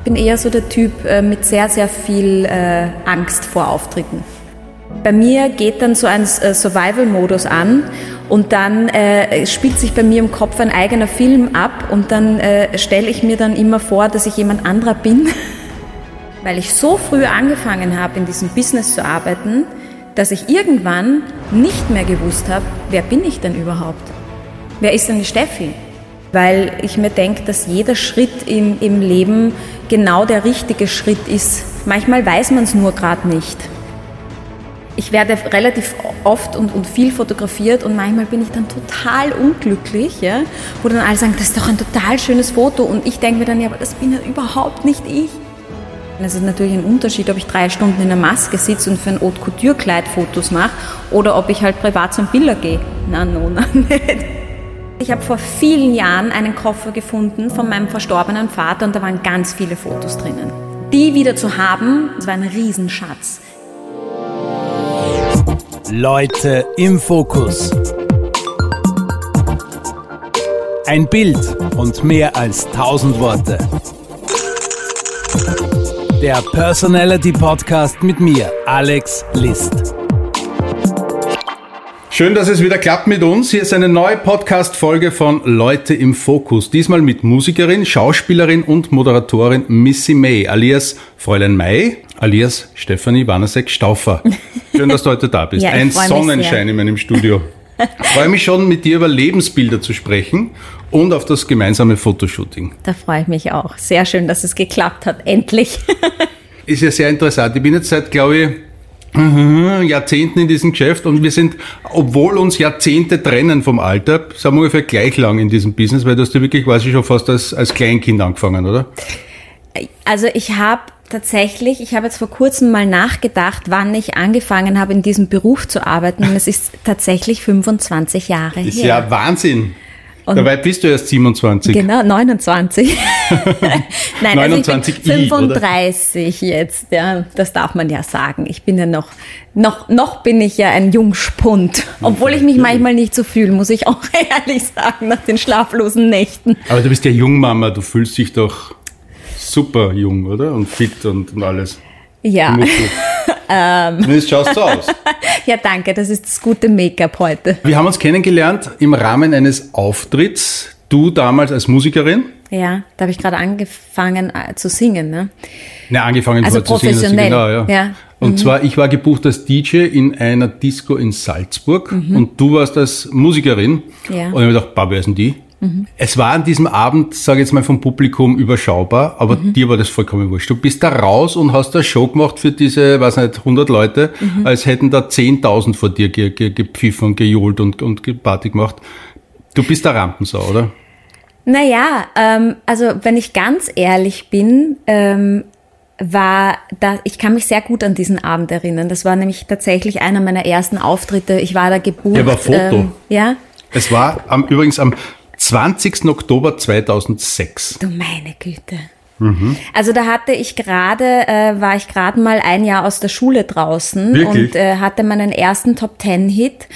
Ich bin eher so der Typ äh, mit sehr, sehr viel äh, Angst vor Auftritten. Bei mir geht dann so ein äh, Survival-Modus an und dann äh, spielt sich bei mir im Kopf ein eigener Film ab und dann äh, stelle ich mir dann immer vor, dass ich jemand anderer bin. Weil ich so früh angefangen habe, in diesem Business zu arbeiten, dass ich irgendwann nicht mehr gewusst habe, wer bin ich denn überhaupt? Wer ist denn die Steffi? Weil ich mir denke, dass jeder Schritt im, im Leben genau der richtige Schritt ist. Manchmal weiß man es nur gerade nicht. Ich werde relativ oft und, und viel fotografiert und manchmal bin ich dann total unglücklich, ja, wo dann alle sagen, das ist doch ein total schönes Foto und ich denke mir dann, ja, aber das bin ja überhaupt nicht ich. Es ist natürlich ein Unterschied, ob ich drei Stunden in der Maske sitze und für ein Haute Couture Kleid Fotos mache oder ob ich halt privat zum Biller gehe. Na, no, na, nicht. Ich habe vor vielen Jahren einen Koffer gefunden von meinem verstorbenen Vater und da waren ganz viele Fotos drinnen. Die wieder zu haben, das war ein Riesenschatz. Leute im Fokus. Ein Bild und mehr als tausend Worte. Der Personality Podcast mit mir, Alex List. Schön, dass es wieder klappt mit uns. Hier ist eine neue Podcast-Folge von Leute im Fokus. Diesmal mit Musikerin, Schauspielerin und Moderatorin Missy May, alias Fräulein May, alias Stefanie Wanasek-Stauffer. Schön, dass du heute da bist. Ja, Ein Sonnenschein in meinem Studio. Ich freue mich schon, mit dir über Lebensbilder zu sprechen und auf das gemeinsame Fotoshooting. Da freue ich mich auch. Sehr schön, dass es geklappt hat. Endlich. Ist ja sehr interessant. Ich bin jetzt seit, glaube ich, Jahrzehnten in diesem Geschäft und wir sind, obwohl uns Jahrzehnte trennen vom Alter, sind wir ungefähr gleich lang in diesem Business, weil du hast ja wirklich quasi schon fast als, als Kleinkind angefangen, oder? Also ich habe tatsächlich, ich habe jetzt vor kurzem mal nachgedacht, wann ich angefangen habe, in diesem Beruf zu arbeiten. Und es ist tatsächlich 25 Jahre Ist her. ja Wahnsinn. Und- Dabei bist du erst 27. Genau, 29. Nein, 29 also ich bin I, oder? 35 jetzt, ja, das darf man ja sagen. Ich bin ja noch, noch, noch bin ich ja ein Jungspund, obwohl ich mich manchmal nicht so fühle, muss ich auch ehrlich sagen, nach den schlaflosen Nächten. Aber du bist ja Jungmama, du fühlst dich doch super jung, oder? Und fit und, und alles. Ja, Ähm. Zumindest schaust so aus. ja, danke, das ist das gute Make-up heute. Wir haben uns kennengelernt im Rahmen eines Auftritts. Du damals als Musikerin. Ja, da habe ich gerade angefangen äh, zu singen, ne? Ne, angefangen Also zu singen, professionell, Genau, ja. ja. Mhm. Und zwar, ich war gebucht als DJ in einer Disco in Salzburg und du warst als Musikerin. Mhm. Ja. Mhm. Und ich habe gedacht, bah, wer ist denn die? Es war an diesem Abend, sage ich jetzt mal vom Publikum, überschaubar, aber Mhm. dir war das vollkommen wurscht. Du bist da raus und hast eine Show gemacht für diese, weiß nicht, 100 Leute, Mhm. als hätten da 10.000 vor dir ge ge gepfiffen und gejohlt und, und Party gemacht. Du bist der Rampensau, oder? Naja, ähm, also wenn ich ganz ehrlich bin, ähm, war da, ich kann mich sehr gut an diesen Abend erinnern. Das war nämlich tatsächlich einer meiner ersten Auftritte. Ich war da gebucht. Der war Foto. Ähm, ja, Es war am, übrigens am 20. Oktober 2006. du meine Güte. Also da hatte ich gerade, äh, war ich gerade mal ein Jahr aus der Schule draußen Wirklich? und äh, hatte meinen ersten Top Ten Hit.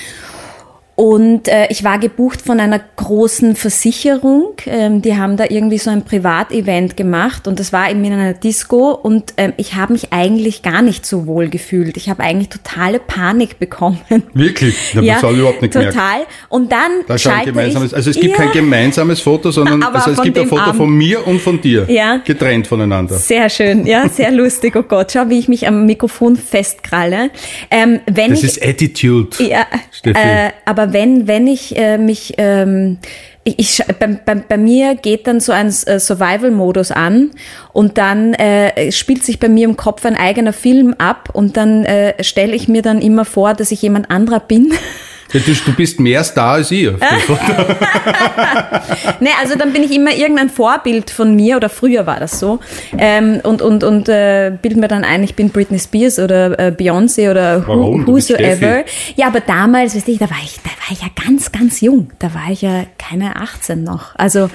Und äh, ich war gebucht von einer großen Versicherung. Ähm, die haben da irgendwie so ein Privatevent gemacht und das war eben in einer Disco und ähm, ich habe mich eigentlich gar nicht so wohl gefühlt. Ich habe eigentlich totale Panik bekommen. Wirklich? Ich habe das überhaupt nicht total. gemerkt. Und dann Da schalte gemeinsames, ich, also es gibt ja, kein gemeinsames Foto, sondern also es gibt ein Foto Abend. von mir und von dir. Ja. Getrennt voneinander. Sehr schön, ja, sehr lustig. Oh Gott, schau, wie ich mich am Mikrofon festkralle. Ähm, wenn Das ich, ist Attitude. ja, Steffi. äh, aber wenn, wenn ich äh, mich, ähm, ich, ich, bei, bei, bei mir geht dann so ein äh, Survival-Modus an und dann äh, spielt sich bei mir im Kopf ein eigener Film ab und dann äh, stelle ich mir dann immer vor, dass ich jemand anderer bin. Du, bist mehr Star als ich. auf dem Foto. Ne, also dann bin ich immer irgendein Vorbild von mir oder früher war das so ähm, und und und äh, bild mir dann ein, ich bin Britney Spears oder äh, Beyoncé oder Warum? whosoever. Ja, aber damals, weißt du, da war ich, da war ich ja ganz, ganz jung. Da war ich ja keine 18 noch. Also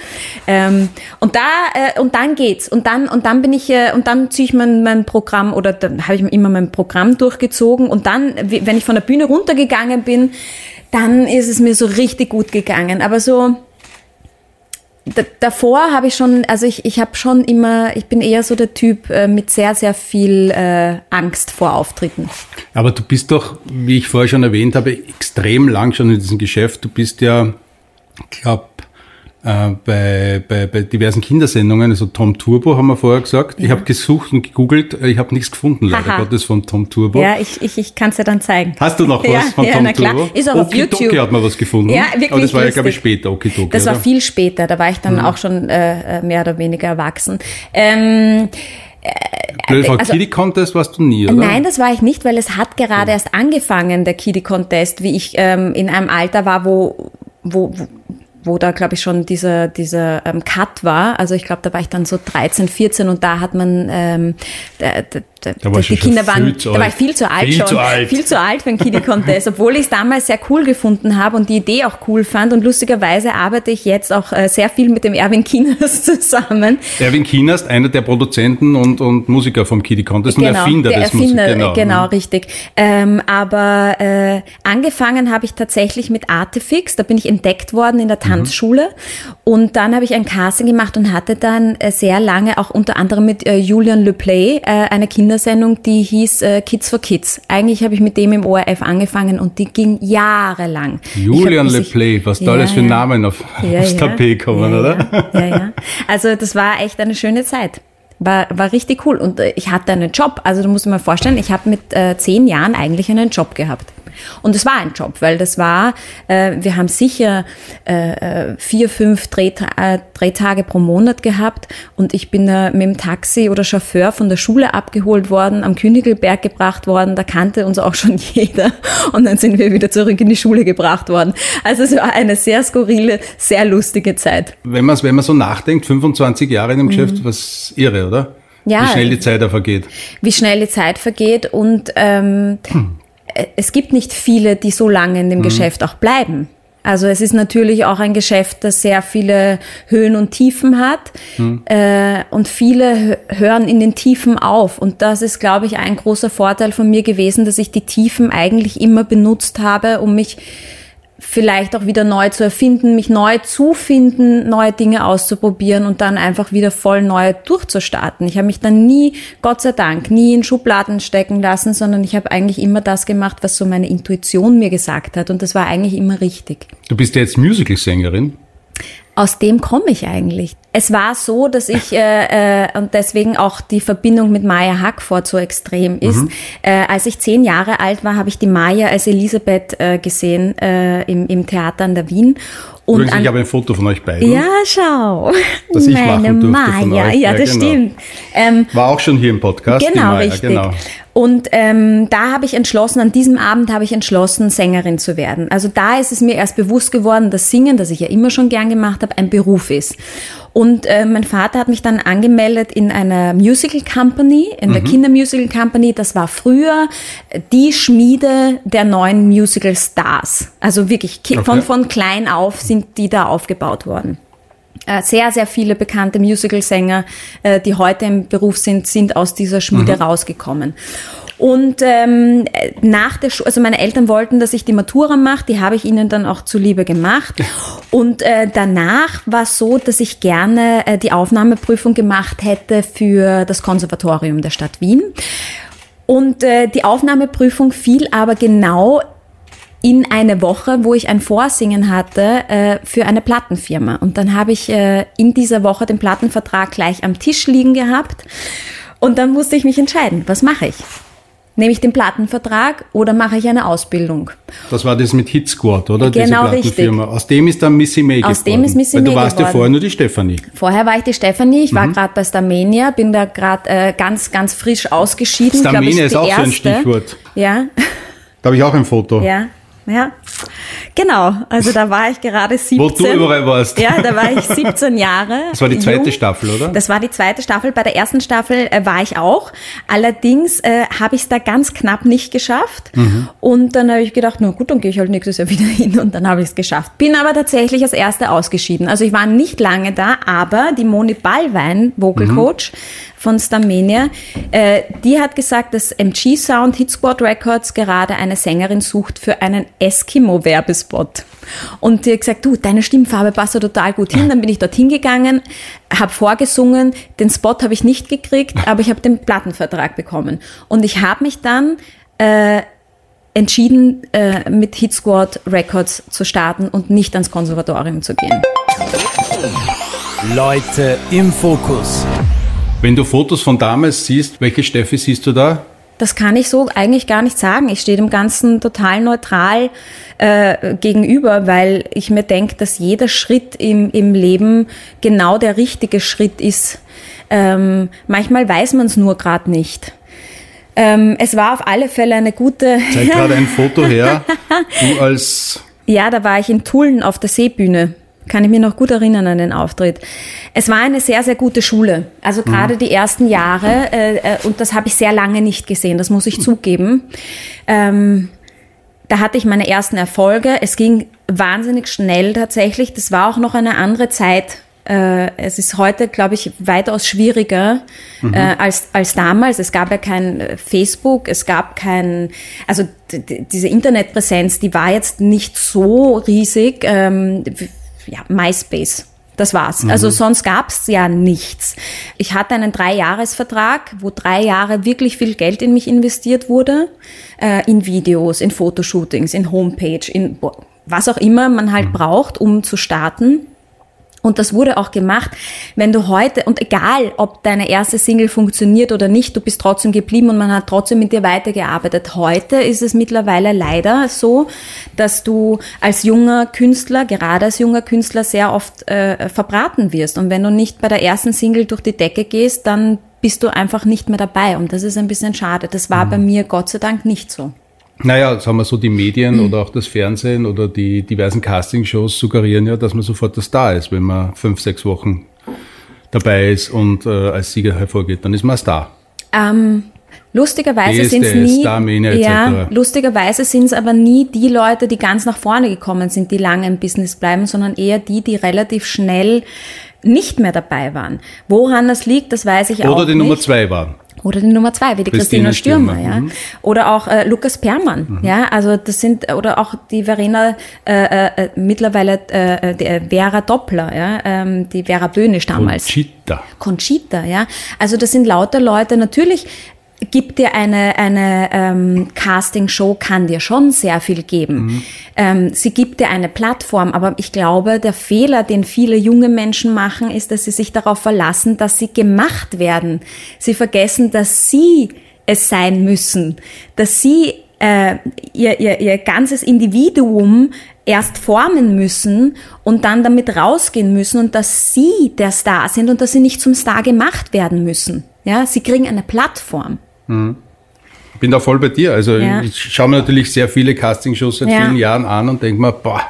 ähm, und da äh, und dann geht's und dann und dann bin ich äh, und dann ziehe ich mein mein Programm oder dann habe ich immer mein Programm durchgezogen und dann, wenn ich von der Bühne runtergegangen bin, dann ist es mir so richtig gut gegangen. Aber so davor habe ich schon, also ich, ich habe schon immer, ich bin eher so der Typ äh, mit sehr, sehr viel äh, Angst vor Auftritten. Aber du bist doch, wie ich vorher schon erwähnt habe, extrem lang schon in diesem Geschäft. Du bist ja, ich glaube, äh, bei, bei, bei diversen Kindersendungen, also Tom Turbo haben wir vorher gesagt. Ja. Ich habe gesucht und gegoogelt, ich habe nichts gefunden, leider Aha. Gottes, von Tom Turbo. Ja, ich, ich, ich kann es dir dann zeigen. Hast du noch was ja, von ja, Tom na klar. Turbo? Ist auch auf YouTube. hat man was gefunden. Ja, wirklich Aber das war lustig. ja, glaube ich, später, Okidoki, Das war oder? viel später, da war ich dann Mhm. auch schon äh, mehr oder weniger erwachsen. Ähm, Blöd, Frau also- Kitty Contest warst du nie, oder? Nein, das war ich nicht, weil es hat gerade erst angefangen, der Kiddie Contest, wie ich ähm, in einem Alter war, wo, wo, wo wo da, glaube ich, schon dieser, dieser ähm, Cut war. Also ich glaube, da war ich dann so 13, 14 und da hat man, ähm, der, Da warst die Kinder waren, da war ich viel zu alt Viel schon. zu alt. Viel zu alt für einen Kiddie Contest, obwohl ich es damals sehr cool gefunden habe und die Idee auch cool fand. Und lustigerweise arbeite ich jetzt auch äh, sehr viel mit dem Erwin Kieners zusammen. Erwin Kienast, einer der Produzenten und, und Musiker vom Kiddie Contest und Erfinder der des Erfinder, Musik. genau, genau richtig. Ähm, aber äh, angefangen habe ich tatsächlich mit Artefix. Da bin ich entdeckt worden in der Tanzschule. Und dann habe ich ein Casting gemacht und hatte dann äh, sehr lange auch unter anderem mit äh, Julian Le Play äh, eine Kindersendung, die hieß äh, Kids for Kids. Eigentlich habe ich mit dem im ORF angefangen und die ging jahrelang. Julian Le Play, was da Ja, alles für ja. Namen auf, ja, aufs ja. Tapet kommen, ja, oder? Ja, ja, ja. Also das war echt eine schöne Zeit. War, war richtig cool. Und äh, ich hatte einen Job. Also du musst dir mal vorstellen, ich habe mit äh, zehn Jahren eigentlich einen Job gehabt. Und es war ein Job, weil das war, äh, wir haben sicher äh, äh, vier, fünf Drehta äh, Drehtage pro Monat gehabt und ich bin äh, mit dem Taxi oder Chauffeur von der Schule abgeholt worden, am Königelberg gebracht worden, da kannte uns auch schon jeder und dann sind wir wieder zurück in die Schule gebracht worden. Also es war eine sehr skurrile, sehr lustige Zeit. Wenn man wenn man so nachdenkt, 25 Jahre in dem Geschäft, was irre, oder? Mhm. Ja. Wie schnell die Zeit da vergeht. wie schnell die Zeit vergeht und ähm, es gibt nicht viele, die so lange in dem Geschäft auch bleiben. Also es ist natürlich auch ein Geschäft, das sehr viele Höhen und Tiefen hat. Äh, und viele hö- hören in den Tiefen auf. Und das ist, glaube ich, ein großer Vorteil von mir gewesen, dass ich die Tiefen eigentlich immer benutzt habe, um mich vielleicht auch wieder neu zu erfinden, mich neu zu finden, neue Dinge auszuprobieren und dann einfach wieder voll neu durchzustarten. Ich habe mich dann nie, Gott sei Dank, nie in Schubladen stecken lassen, sondern ich habe eigentlich immer das gemacht, was so meine Intuition mir gesagt hat und das war eigentlich immer richtig. Du bist ja jetzt Musicalsängerin. Aus dem komme ich eigentlich. Es war so, dass ich äh, äh, und deswegen auch die Verbindung mit Maya Hackford so extrem ist. Äh, als ich zehn Jahre alt war, habe ich die Maya als Elisabeth äh, gesehen äh, im, im Theater an der Wien. Und Übrigens, an, ich habe ein Foto von euch beiden. ja, schau. Das ich Meine machen durfte von Maya. euch. Ja, Ja, das genau. stimmt. Ähm, War auch schon hier im Podcast. Genau, Maya, richtig. Genau. Und ähm, da habe ich entschlossen, an diesem Abend habe ich entschlossen, Sängerin zu werden. Also da ist es mir erst bewusst geworden, dass Singen, das ich ja immer schon gern gemacht habe, ein Beruf ist. Und äh, mein Vater hat mich dann angemeldet in einer Musical Company, in Mhm. der Kindermusical Company. Das war früher die Schmiede der neuen Musical Stars. Also wirklich Okay. von, von klein auf sind die da aufgebaut worden. Äh, sehr, sehr viele bekannte Musicalsänger, äh, die heute im Beruf sind, sind aus dieser Schmiede Mhm. rausgekommen. Und ähm, äh, nach der Schule, also meine Eltern wollten, dass ich die Matura mache, die habe ich ihnen dann auch zuliebe gemacht. Und äh, danach war es so, dass ich gerne äh, die Aufnahmeprüfung gemacht hätte für das Konservatorium der Stadt Wien. Und äh, die Aufnahmeprüfung fiel aber genau in eine Woche, wo ich ein Vorsingen hatte äh, für eine Plattenfirma. Und dann habe ich äh, in dieser Woche den Plattenvertrag gleich am Tisch liegen gehabt. Und dann musste ich mich entscheiden, was mache ich? Nehme ich den Plattenvertrag oder mache ich eine Ausbildung? Das war das mit Hit Squad, oder? Genau, Diese Plattenfirma. Aus dem ist dann Missy May Aus geworden. dem ist Missy Weil du May warst ja geworden. vorher nur die Stefanie. Vorher war ich die Stefanie, ich war Mhm. gerade bei Starmania, bin da gerade äh, ganz, ganz frisch ausgeschieden. Starmania ich, ist auch so ein erste. Stichwort. Ja, Da habe ich auch ein Foto. ja, ja. Genau, also da war ich gerade 17. Wo du überall warst. Ja, da war ich 17 Jahre. Das war die zweite jung. Staffel, oder? Das war die zweite Staffel. Bei der ersten Staffel äh, war ich auch. Allerdings äh, habe ich es da ganz knapp nicht geschafft. Mhm. Und dann habe ich gedacht, na gut, dann gehe ich halt nächstes Jahr wieder hin. Und dann habe ich es geschafft. Bin aber tatsächlich als Erste ausgeschieden. Also ich war nicht lange da, aber die Moni Ballwein, Vocal Mhm. Coach von Starmania, äh, die hat gesagt, dass MG Sound Hit Squad Records gerade eine Sängerin sucht für einen Eskimo-Werbespot. Und die hat gesagt, du, deine Stimmfarbe passt da total gut hin. Dann bin ich dorthin gegangen, habe vorgesungen, den Spot habe ich nicht gekriegt, aber ich habe den Plattenvertrag bekommen. Und ich habe mich dann äh, entschieden, äh, mit Hit Squad Records zu starten und nicht ans Konservatorium zu gehen. Leute im Fokus. Wenn du Fotos von damals siehst, welche Steffi siehst du da? Das kann ich so eigentlich gar nicht sagen. Ich stehe dem Ganzen total neutral äh, gegenüber, weil ich mir denke, dass jeder Schritt im, im Leben genau der richtige Schritt ist. Ähm, manchmal weiß man es nur gerade nicht. Ähm, es war auf alle Fälle eine gute. Zeig gerade ein Foto her. Du als. Ja, da war ich in Tulln auf der Seebühne. Kann ich mir noch gut erinnern an den Auftritt. Es war eine sehr, sehr gute Schule. Also gerade die ersten Jahre, äh, äh, und das habe ich sehr lange nicht gesehen, das muss ich zugeben. Ähm, da hatte ich meine ersten Erfolge. Es ging wahnsinnig schnell tatsächlich. Das war auch noch eine andere Zeit. Äh, es ist heute, glaube ich, weitaus schwieriger äh, als, als damals. Es gab ja kein Facebook, es gab kein, also diese Internetpräsenz, die war jetzt nicht so riesig. Ähm, ja, MySpace. Das war's. Also sonst gab's ja nichts. Ich hatte einen Dreijahresvertrag, wo drei Jahre wirklich viel Geld in mich investiert wurde. Äh, in Videos, in Fotoshootings, in Homepage, in was auch immer man halt braucht, um zu starten. Und das wurde auch gemacht. Wenn du heute, und egal, ob deine erste Single funktioniert oder nicht, du bist trotzdem geblieben und man hat trotzdem mit dir weitergearbeitet. Heute ist es mittlerweile leider so, dass du als junger Künstler, gerade als junger Künstler, sehr oft äh, verbraten wirst. Und wenn du nicht bei der ersten Single durch die Decke gehst, dann bist du einfach nicht mehr dabei. Und das ist ein bisschen schade. Das war bei mir Gott sei Dank nicht so. Naja, sagen wir so, die Medien Mhm. oder auch das Fernsehen oder die diversen Castingshows suggerieren ja, dass man sofort das Star ist, wenn man fünf, sechs Wochen dabei ist und äh, als Sieger hervorgeht, dann ist man Star. Ähm, lustigerweise sind es nie, Starmania ja, lustigerweise sind es aber nie die Leute, die ganz nach vorne gekommen sind, die lange im Business bleiben, sondern eher die, die relativ schnell nicht mehr dabei waren. Woran das liegt, das weiß ich auch Oder die nicht. Nummer zwei waren. Oder die Nummer zwei, wie die Christina, Christina Stürmer, Stürmer, ja. mhm. Oder auch äh, Lukas Permann, ja. Also das sind, oder auch die Verena, äh, äh, mittlerweile äh, die Vera Doppler, ja, ähm, die Vera Böhnisch damals. Conchita. Conchita, ja. Also das sind lauter Leute. Natürlich gibt dir eine, eine ähm, Casting-Show, kann dir schon sehr viel geben. Ähm, sie gibt dir eine Plattform, aber ich glaube, der Fehler, den viele junge Menschen machen, ist, dass sie sich darauf verlassen, dass sie gemacht werden. Sie vergessen, dass sie es sein müssen, dass sie äh, ihr, ihr, ihr ganzes Individuum erst formen müssen und dann damit rausgehen müssen und dass sie der Star sind und dass sie nicht zum Star gemacht werden müssen. Ja, sie kriegen eine Plattform. Bin da voll bei dir. Also Ja. ich schaue mir natürlich sehr viele Castingshows seit Ja. vielen Jahren an und denke mir, boah,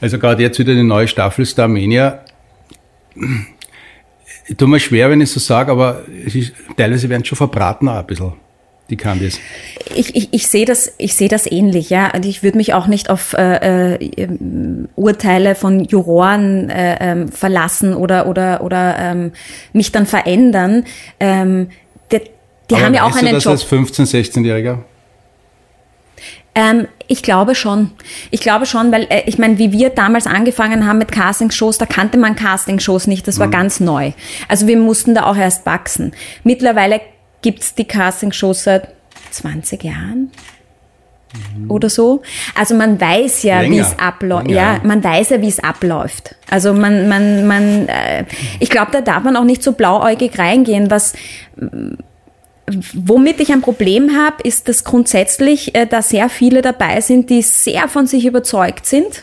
also gerade jetzt wieder eine neue Staffel Starmania. Ich tue mir schwer, wenn ich so sage, aber es ist, teilweise werden schon verbraten auch ein bisschen, die Candies. Ich, ich, ich sehe das, ich sehe das ähnlich, ja. Und ich würde mich auch nicht auf äh, äh, ähm, Urteile von Juroren äh, ähm, verlassen oder oder oder ähm, mich dann verändern. Ähm, die die aber haben ja auch weißt du einen das Job. als 15-, 16-Jähriger? Ähm, ich glaube schon. Ich glaube schon, weil äh, ich meine, wie wir damals angefangen haben mit Castingshows, da kannte man Castingshows nicht, das war ganz neu. Also wir mussten da auch erst wachsen. Mittlerweile gibt's die Castingshows seit 20 Jahren oder so. Also man weiß ja, wie es abläuft. Ja. man weiß ja, wie es abläuft. Also man, man, man, äh, ich glaube, da darf man auch nicht so blauäugig reingehen, was Womit ich ein Problem habe, ist, dass grundsätzlich äh, da sehr viele dabei sind, die sehr von sich überzeugt sind,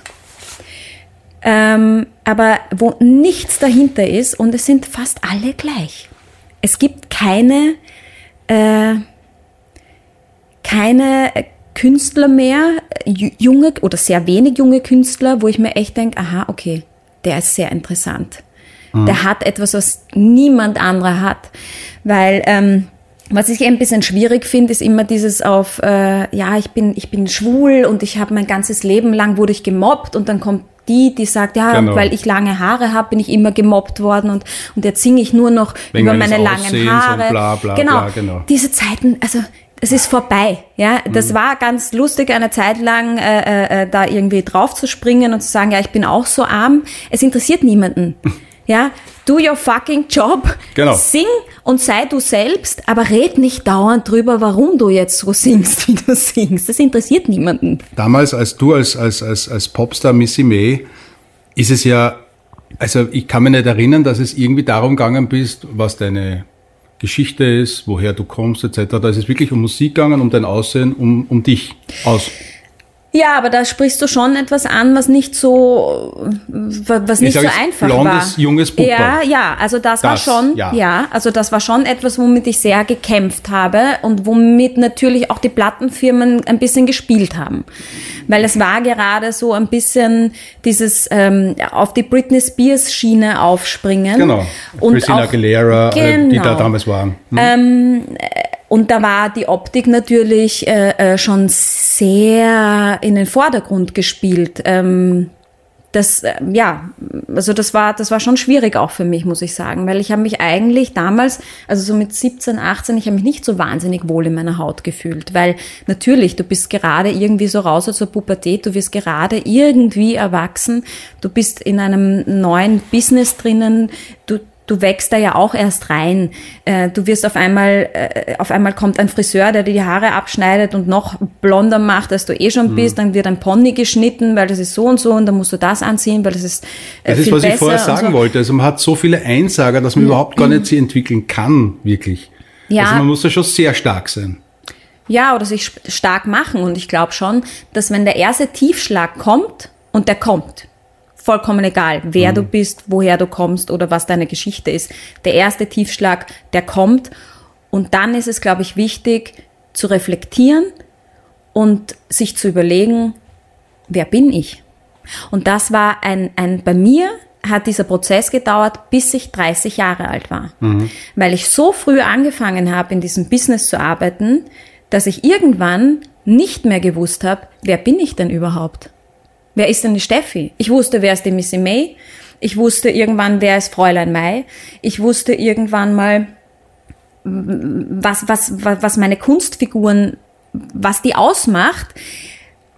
ähm, aber wo nichts dahinter ist und es sind fast alle gleich. Es gibt keine, äh, keine Künstler mehr, ju- junge oder sehr wenig junge Künstler, wo ich mir echt denke, aha, okay, der ist sehr interessant. Der hat etwas, was niemand anderer hat. Weil ähm, was ich ein bisschen schwierig finde, ist immer dieses auf, äh, ja, ich bin, ich bin schwul und ich habe mein ganzes Leben lang wurde ich gemobbt und dann kommt die, die sagt, ja, Genau. weil ich lange Haare habe, bin ich immer gemobbt worden und, und jetzt singe ich nur noch Wegen über meine langen Haare. bla, bla, genau. bla, genau. Diese Zeiten, also es ist vorbei. Ja, das Mhm. war ganz lustig, eine Zeit lang äh, äh, da irgendwie drauf zu springen und zu sagen, ja, ich bin auch so arm. Es interessiert niemanden. Ja, do your fucking job. Genau. Sing und sei du selbst, aber red nicht dauernd drüber, warum du jetzt so singst, wie du singst. Das interessiert niemanden. Damals, als du als, als, als, als Popstar Missy May, ist es ja, also ich kann mich nicht erinnern, dass es irgendwie darum gegangen bist, was deine Geschichte ist, woher du kommst, etc. Da ist es wirklich um Musik gegangen, um dein Aussehen, um, um dich aus. Ja, aber da sprichst du schon etwas an, was nicht so, was nicht so einfach blondes, war. junges Puppe. Ja, ja, also das, war Das, schon, ja. ja. also das war schon etwas, womit ich sehr gekämpft habe und womit natürlich auch die Plattenfirmen ein bisschen gespielt haben. Weil es war gerade so ein bisschen dieses ähm, auf die Britney Spears Schiene aufspringen. Genau. Und Christina auch- Aguilera, äh, die da Genau. damals waren. Hm? Und da war die Optik natürlich äh, äh, schon sehr in den Vordergrund gespielt. Ähm, das, äh, ja, also das war, das war schon schwierig auch für mich, muss ich sagen, weil ich habe mich eigentlich damals, also so mit 17, 18, ich habe mich nicht so wahnsinnig wohl in meiner Haut gefühlt, weil natürlich, du bist gerade irgendwie so raus aus der Pubertät, du wirst gerade irgendwie erwachsen, du bist in einem neuen Business drinnen, du, du wächst da ja auch erst rein. Äh, Du wirst auf einmal, äh, auf einmal kommt ein Friseur, der dir die Haare abschneidet und noch blonder macht, als du eh Mhm. schon bist. Dann wird ein Pony geschnitten, weil das ist so und so und dann musst du das anziehen, weil das ist äh, Das ist, was ich vorher sagen so. wollte. Also man hat so viele Einsager, dass man überhaupt gar nicht sie entwickeln kann, wirklich. Ja. Also man muss ja schon sehr stark sein. Ja, oder sich stark machen. Und ich glaube schon, dass wenn der erste Tiefschlag kommt, und der kommt, vollkommen egal, wer Mhm. du bist, woher du kommst oder was deine Geschichte ist, der erste Tiefschlag, der kommt. Und dann ist es, glaube ich, wichtig zu reflektieren und sich zu überlegen, wer bin ich? Und das war ein, ein bei mir hat dieser Prozess gedauert, bis ich 30 Jahre alt war. Weil ich so früh angefangen habe, in diesem Business zu arbeiten, dass ich irgendwann nicht mehr gewusst habe, wer bin ich denn überhaupt? Wer ist denn die Steffi? Ich wusste, wer ist die Missy May. Ich wusste irgendwann, wer ist Fräulein Mai. Ich wusste irgendwann mal, was, was, was was meine Kunstfiguren, was die ausmacht.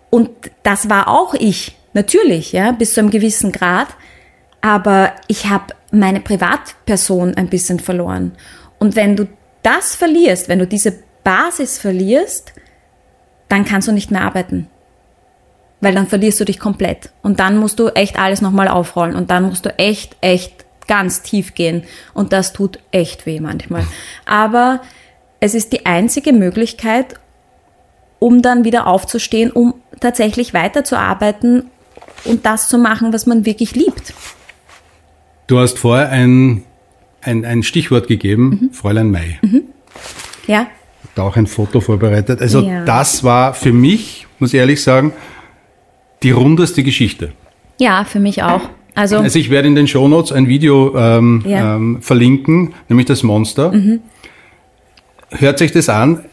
Und das war auch ich, natürlich, ja, bis zu einem gewissen Grad. Aber ich habe meine Privatperson ein bisschen verloren. Und wenn du das verlierst, wenn du diese Basis verlierst, dann kannst du nicht mehr arbeiten. Weil dann verlierst du dich komplett. Und dann musst du echt alles nochmal aufrollen. Und dann musst du echt, echt ganz tief gehen. Und das tut echt weh manchmal. Aber es ist die einzige Möglichkeit, um dann wieder aufzustehen, um tatsächlich weiterzuarbeiten und das zu machen, was man wirklich liebt. Du hast vorher ein, ein, ein Stichwort gegeben, Fräulein Mai. Ja, Da auch ein Foto vorbereitet. Also Ja. das war für mich, muss ich ehrlich sagen, die rundeste Geschichte. ja, für mich auch. Also, Also ich werde in den Shownotes ein Video ähm, Ja. ähm, verlinken, nämlich das Monster. Hört sich das an,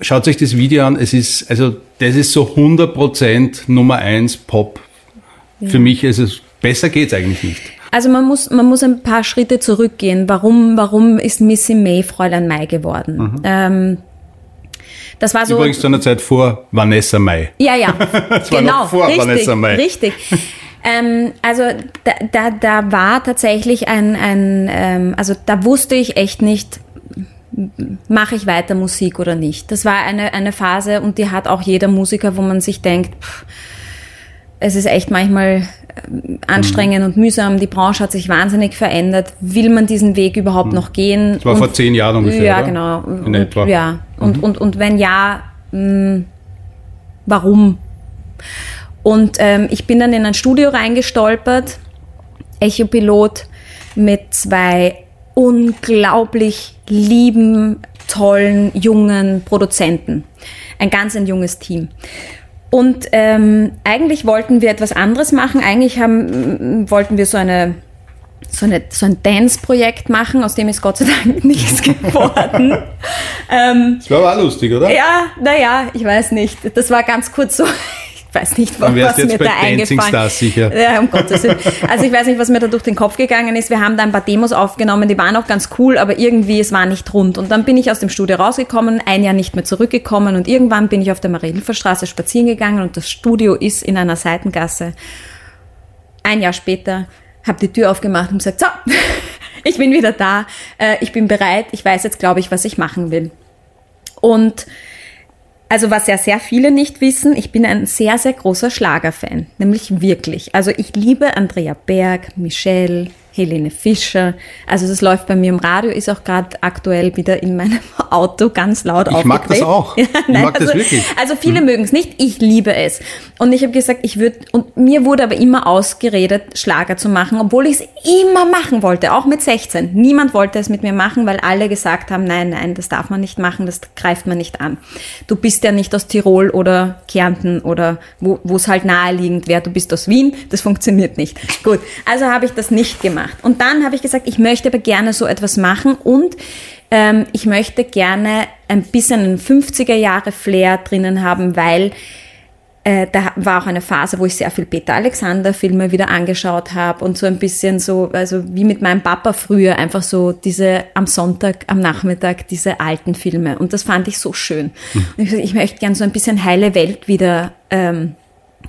schaut sich das Video an. Es ist, also das ist so 100% Nummer 1 Pop. Für mich ist es, besser geht's eigentlich nicht. also man muss, man muss ein paar Schritte zurückgehen. Warum, warum ist Missy May Fräulein Mai geworden? Ähm, das war so. Übrigens zu einer Zeit vor Vanessa Mai. Ja, ja, Das war genau, noch vor richtig, Vanessa Mai. richtig. ähm, also da, da, da war tatsächlich ein, ein ähm, also da wusste ich echt nicht, mache ich weiter Musik oder nicht. Das war eine, eine Phase und die hat auch jeder Musiker, wo man sich denkt, pff, es ist echt manchmal anstrengend und mühsam. Die Branche hat sich wahnsinnig verändert. Will man diesen Weg überhaupt noch gehen? Das war Und- vor zehn Jahren ungefähr, Ja, oder? genau. In und, etwa. Mhm. Ja, und, und, und wenn ja, mh, warum? Und ähm, ich bin dann in ein Studio reingestolpert, Echopilot, mit zwei unglaublich lieben, tollen, jungen Produzenten. Ein ganz ein junges Team. Und ähm, eigentlich wollten wir etwas anderes machen. Eigentlich haben, wollten wir so eine so, eine, so ein Dance-Projekt machen, aus dem ist Gott sei Dank nichts geworden. ähm, Das war aber auch lustig, oder? ja, naja, ich weiß nicht. Das war ganz kurz so. Weiß nicht, was jetzt mir da eingefallen Stars sicher. Ja, um Gottes Willen. Also ich weiß nicht, was mir da durch den Kopf gegangen ist. Wir haben da ein paar Demos aufgenommen, die waren auch ganz cool, aber irgendwie, es war nicht rund. Und dann bin ich aus dem Studio rausgekommen, ein Jahr nicht mehr zurückgekommen und irgendwann bin ich auf der Marie-Hilfer-Straße spazieren gegangen und das Studio ist in einer Seitengasse. Ein Jahr später habe die Tür aufgemacht und gesagt, so, ich bin wieder da, äh, ich bin bereit, ich weiß jetzt, glaube ich, was ich machen will. Und also was ja sehr viele nicht wissen, ich bin ein sehr, sehr großer Schlagerfan, nämlich wirklich. Also ich liebe Andrea Berg, Michelle, Helene Fischer. Also das läuft bei mir im Radio, ist auch gerade aktuell wieder in meinem Auto ganz laut Ich mag das auch. Ich mag das also, wirklich. Also viele mögen es nicht, ich liebe es. Und ich habe gesagt, ich würde, und mir wurde aber immer ausgeredet, Schlager zu machen, obwohl ich es immer machen wollte, auch mit 16. Niemand wollte es mit mir machen, weil alle gesagt haben, nein, nein, das darf man nicht machen, das greift man nicht an. Du bist ja nicht aus Tirol oder Kärnten oder wo wo es halt naheliegend wäre, du bist aus Wien, das funktioniert nicht. Gut, also habe ich das nicht gemacht. Und dann habe ich gesagt, ich möchte aber gerne so etwas machen und ähm, ich möchte gerne ein bisschen einen 50er Jahre Flair drinnen haben, weil äh, da war auch eine Phase, wo ich sehr viel Peter Alexander Filme wieder angeschaut habe und so ein bisschen so, also wie mit meinem Papa früher, einfach so diese am Sonntag, am Nachmittag, diese alten Filme. Und das fand ich so schön. Und ich, ich möchte gerne so ein bisschen heile Welt wieder ähm,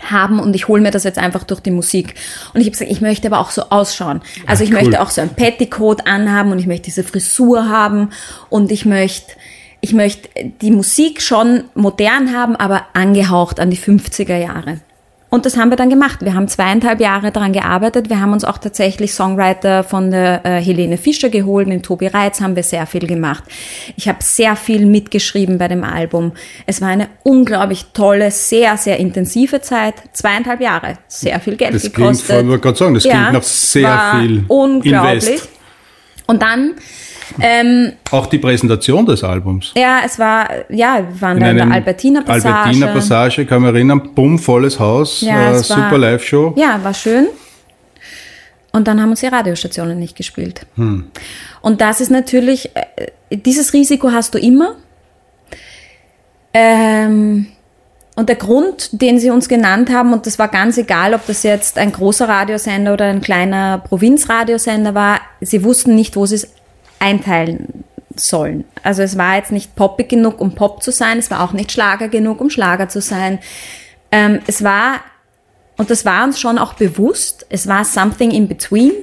haben und ich hole mir das jetzt einfach durch die Musik. Und ich habe gesagt, ich möchte aber auch so ausschauen. Also ich cool. möchte auch so ein Petticoat anhaben und ich möchte diese Frisur haben und ich möchte ich möchte die Musik schon modern haben, aber angehaucht an die 50er Jahre. Und das haben wir dann gemacht. Wir haben zweieinhalb Jahre daran gearbeitet. Wir haben uns auch tatsächlich Songwriter von der äh, Helene Fischer geholt. Den Tobi Reitz haben wir sehr viel gemacht. Ich habe sehr viel mitgeschrieben bei dem Album. Es war eine unglaublich tolle, sehr, sehr intensive Zeit. Zweieinhalb Jahre. Sehr viel Geld Das klingt, gekostet. vor- ich wollte gerade sagen, das klingt nach sehr viel Unglaublich. Invest. Und dann, ähm, Auch die Präsentation des Albums. ja, es war, ja, wir waren In da in der einem Albertiner Passage. Albertiner Passage, kann man erinnern, bumm, volles Haus, Ja, äh, war- super Live-Show. Ja, war schön. Und dann haben uns die Radiostationen nicht gespielt. Hm. Und das ist natürlich, äh, dieses Risiko hast du immer. Ähm, und der Grund, den sie uns genannt haben, und das war ganz egal, ob das jetzt ein großer Radiosender oder ein kleiner Provinzradiosender war, sie wussten nicht, wo sie es einteilen sollen. Also es war jetzt nicht poppig genug, um Pop zu sein, es war auch nicht Schlager genug, um Schlager zu sein. Ähm, es war, und das war uns schon auch bewusst, es war something in between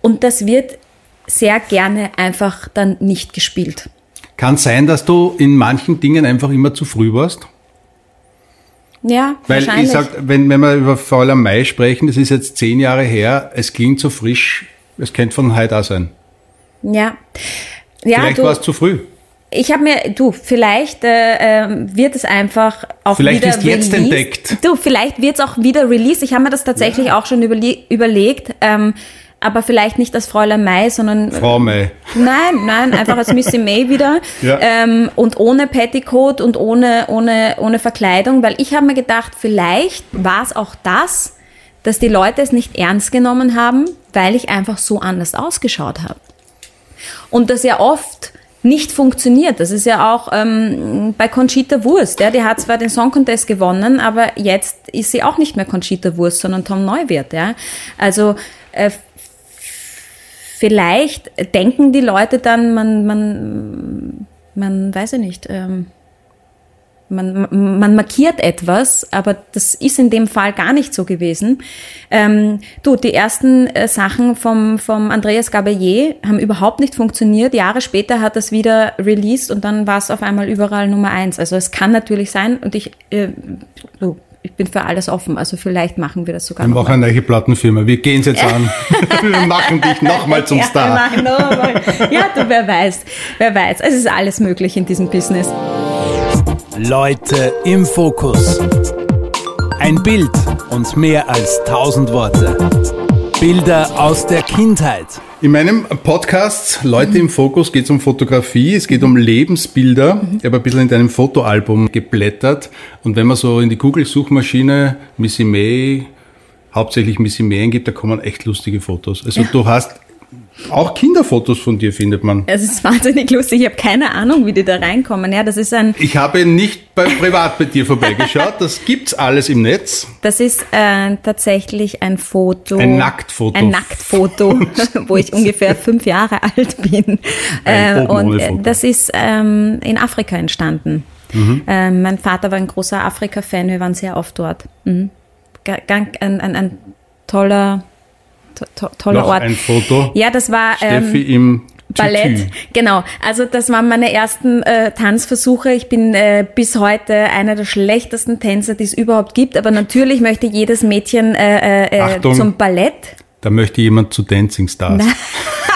und das wird sehr gerne einfach dann nicht gespielt. Kann sein, dass du in manchen Dingen einfach immer zu früh warst? Ja, Weil ich sag, wenn, wenn wir über Faul am Mai sprechen, das ist jetzt zehn Jahre her, es klingt so frisch, es könnte von heute auch sein. Ja. Ja, Vielleicht war es zu früh. ich habe mir, du, vielleicht äh, ähm, wird es einfach auch Vielleicht wieder ist jetzt released. entdeckt. Du, vielleicht wird es auch wieder released. Ich habe mir das tatsächlich auch schon überle überlegt, ähm, aber vielleicht nicht als Fräulein Mai, sondern Frau Mai. Nein, nein, einfach als Missy May wieder. Ja. Ähm, und ohne Petticoat und ohne, ohne, ohne Verkleidung, weil ich habe mir gedacht, vielleicht war es auch das, dass die Leute es nicht ernst genommen haben, weil ich einfach so anders ausgeschaut habe. Und das ja oft nicht funktioniert. Das ist ja auch ähm, bei Conchita Wurst. Ja, die hat zwar den Song Contest gewonnen, aber jetzt ist sie auch nicht mehr Conchita Wurst, sondern Tom Neuwirth. Ja, also äh, vielleicht denken die Leute dann, man, man, man weiß ja nicht, ähm, man, man markiert etwas, aber das ist in dem Fall gar nicht so gewesen. Ähm, du, die ersten äh, Sachen vom, vom Andreas Gabalier haben überhaupt nicht funktioniert. Jahre später hat das wieder released und dann war es auf einmal überall Nummer eins. Also es kann natürlich sein und ich, äh, du, ich bin für alles offen. Also vielleicht machen wir das sogar Wir noch machen eine neue Plattenfirma. Wir gehen es jetzt an. wir machen dich nochmal zum ja, Star. Wir machen nochmal. Ja, du, wer weiß, wer weiß. Es ist alles möglich in diesem Business. Leute im Fokus. Ein Bild und mehr als tausend Worte. Bilder aus der Kindheit. In meinem Podcast Leute im Fokus geht es um Fotografie, es geht um Lebensbilder. Ich habe ein bisschen in deinem Fotoalbum geblättert und wenn man so in die Google-Suchmaschine Missy May, hauptsächlich Missy May eingibt, da kommen echt lustige Fotos. Also du hast Auch Kinderfotos von dir findet man. Es ist wahnsinnig lustig. Ich habe keine Ahnung, wie die da reinkommen. Ja, das ist ein. Ich habe nicht bei, privat bei dir vorbeigeschaut. Das gibt's alles im Netz. Das ist äh, tatsächlich ein Foto. Ein Nacktfoto. Ein Nacktfoto, wo ich ungefähr fünf Jahre alt bin. Ein Äh, und äh, das ist ähm, in Afrika entstanden. Mhm. Ähm, mein Vater war ein großer Afrika-Fan. Wir waren sehr oft dort. Mhm. Ein, ein, ein toller, to, to, toller Noch Ort. ein Foto. Ja, das war Steffi ähm, im Ballett. Tütü. Genau. Also das waren meine ersten äh, Tanzversuche. Ich bin äh, bis heute einer der schlechtesten Tänzer, die es überhaupt gibt. Aber natürlich möchte jedes Mädchen äh, äh, Achtung. äh, zum Ballett. Da möchte jemand zu Dancing Stars.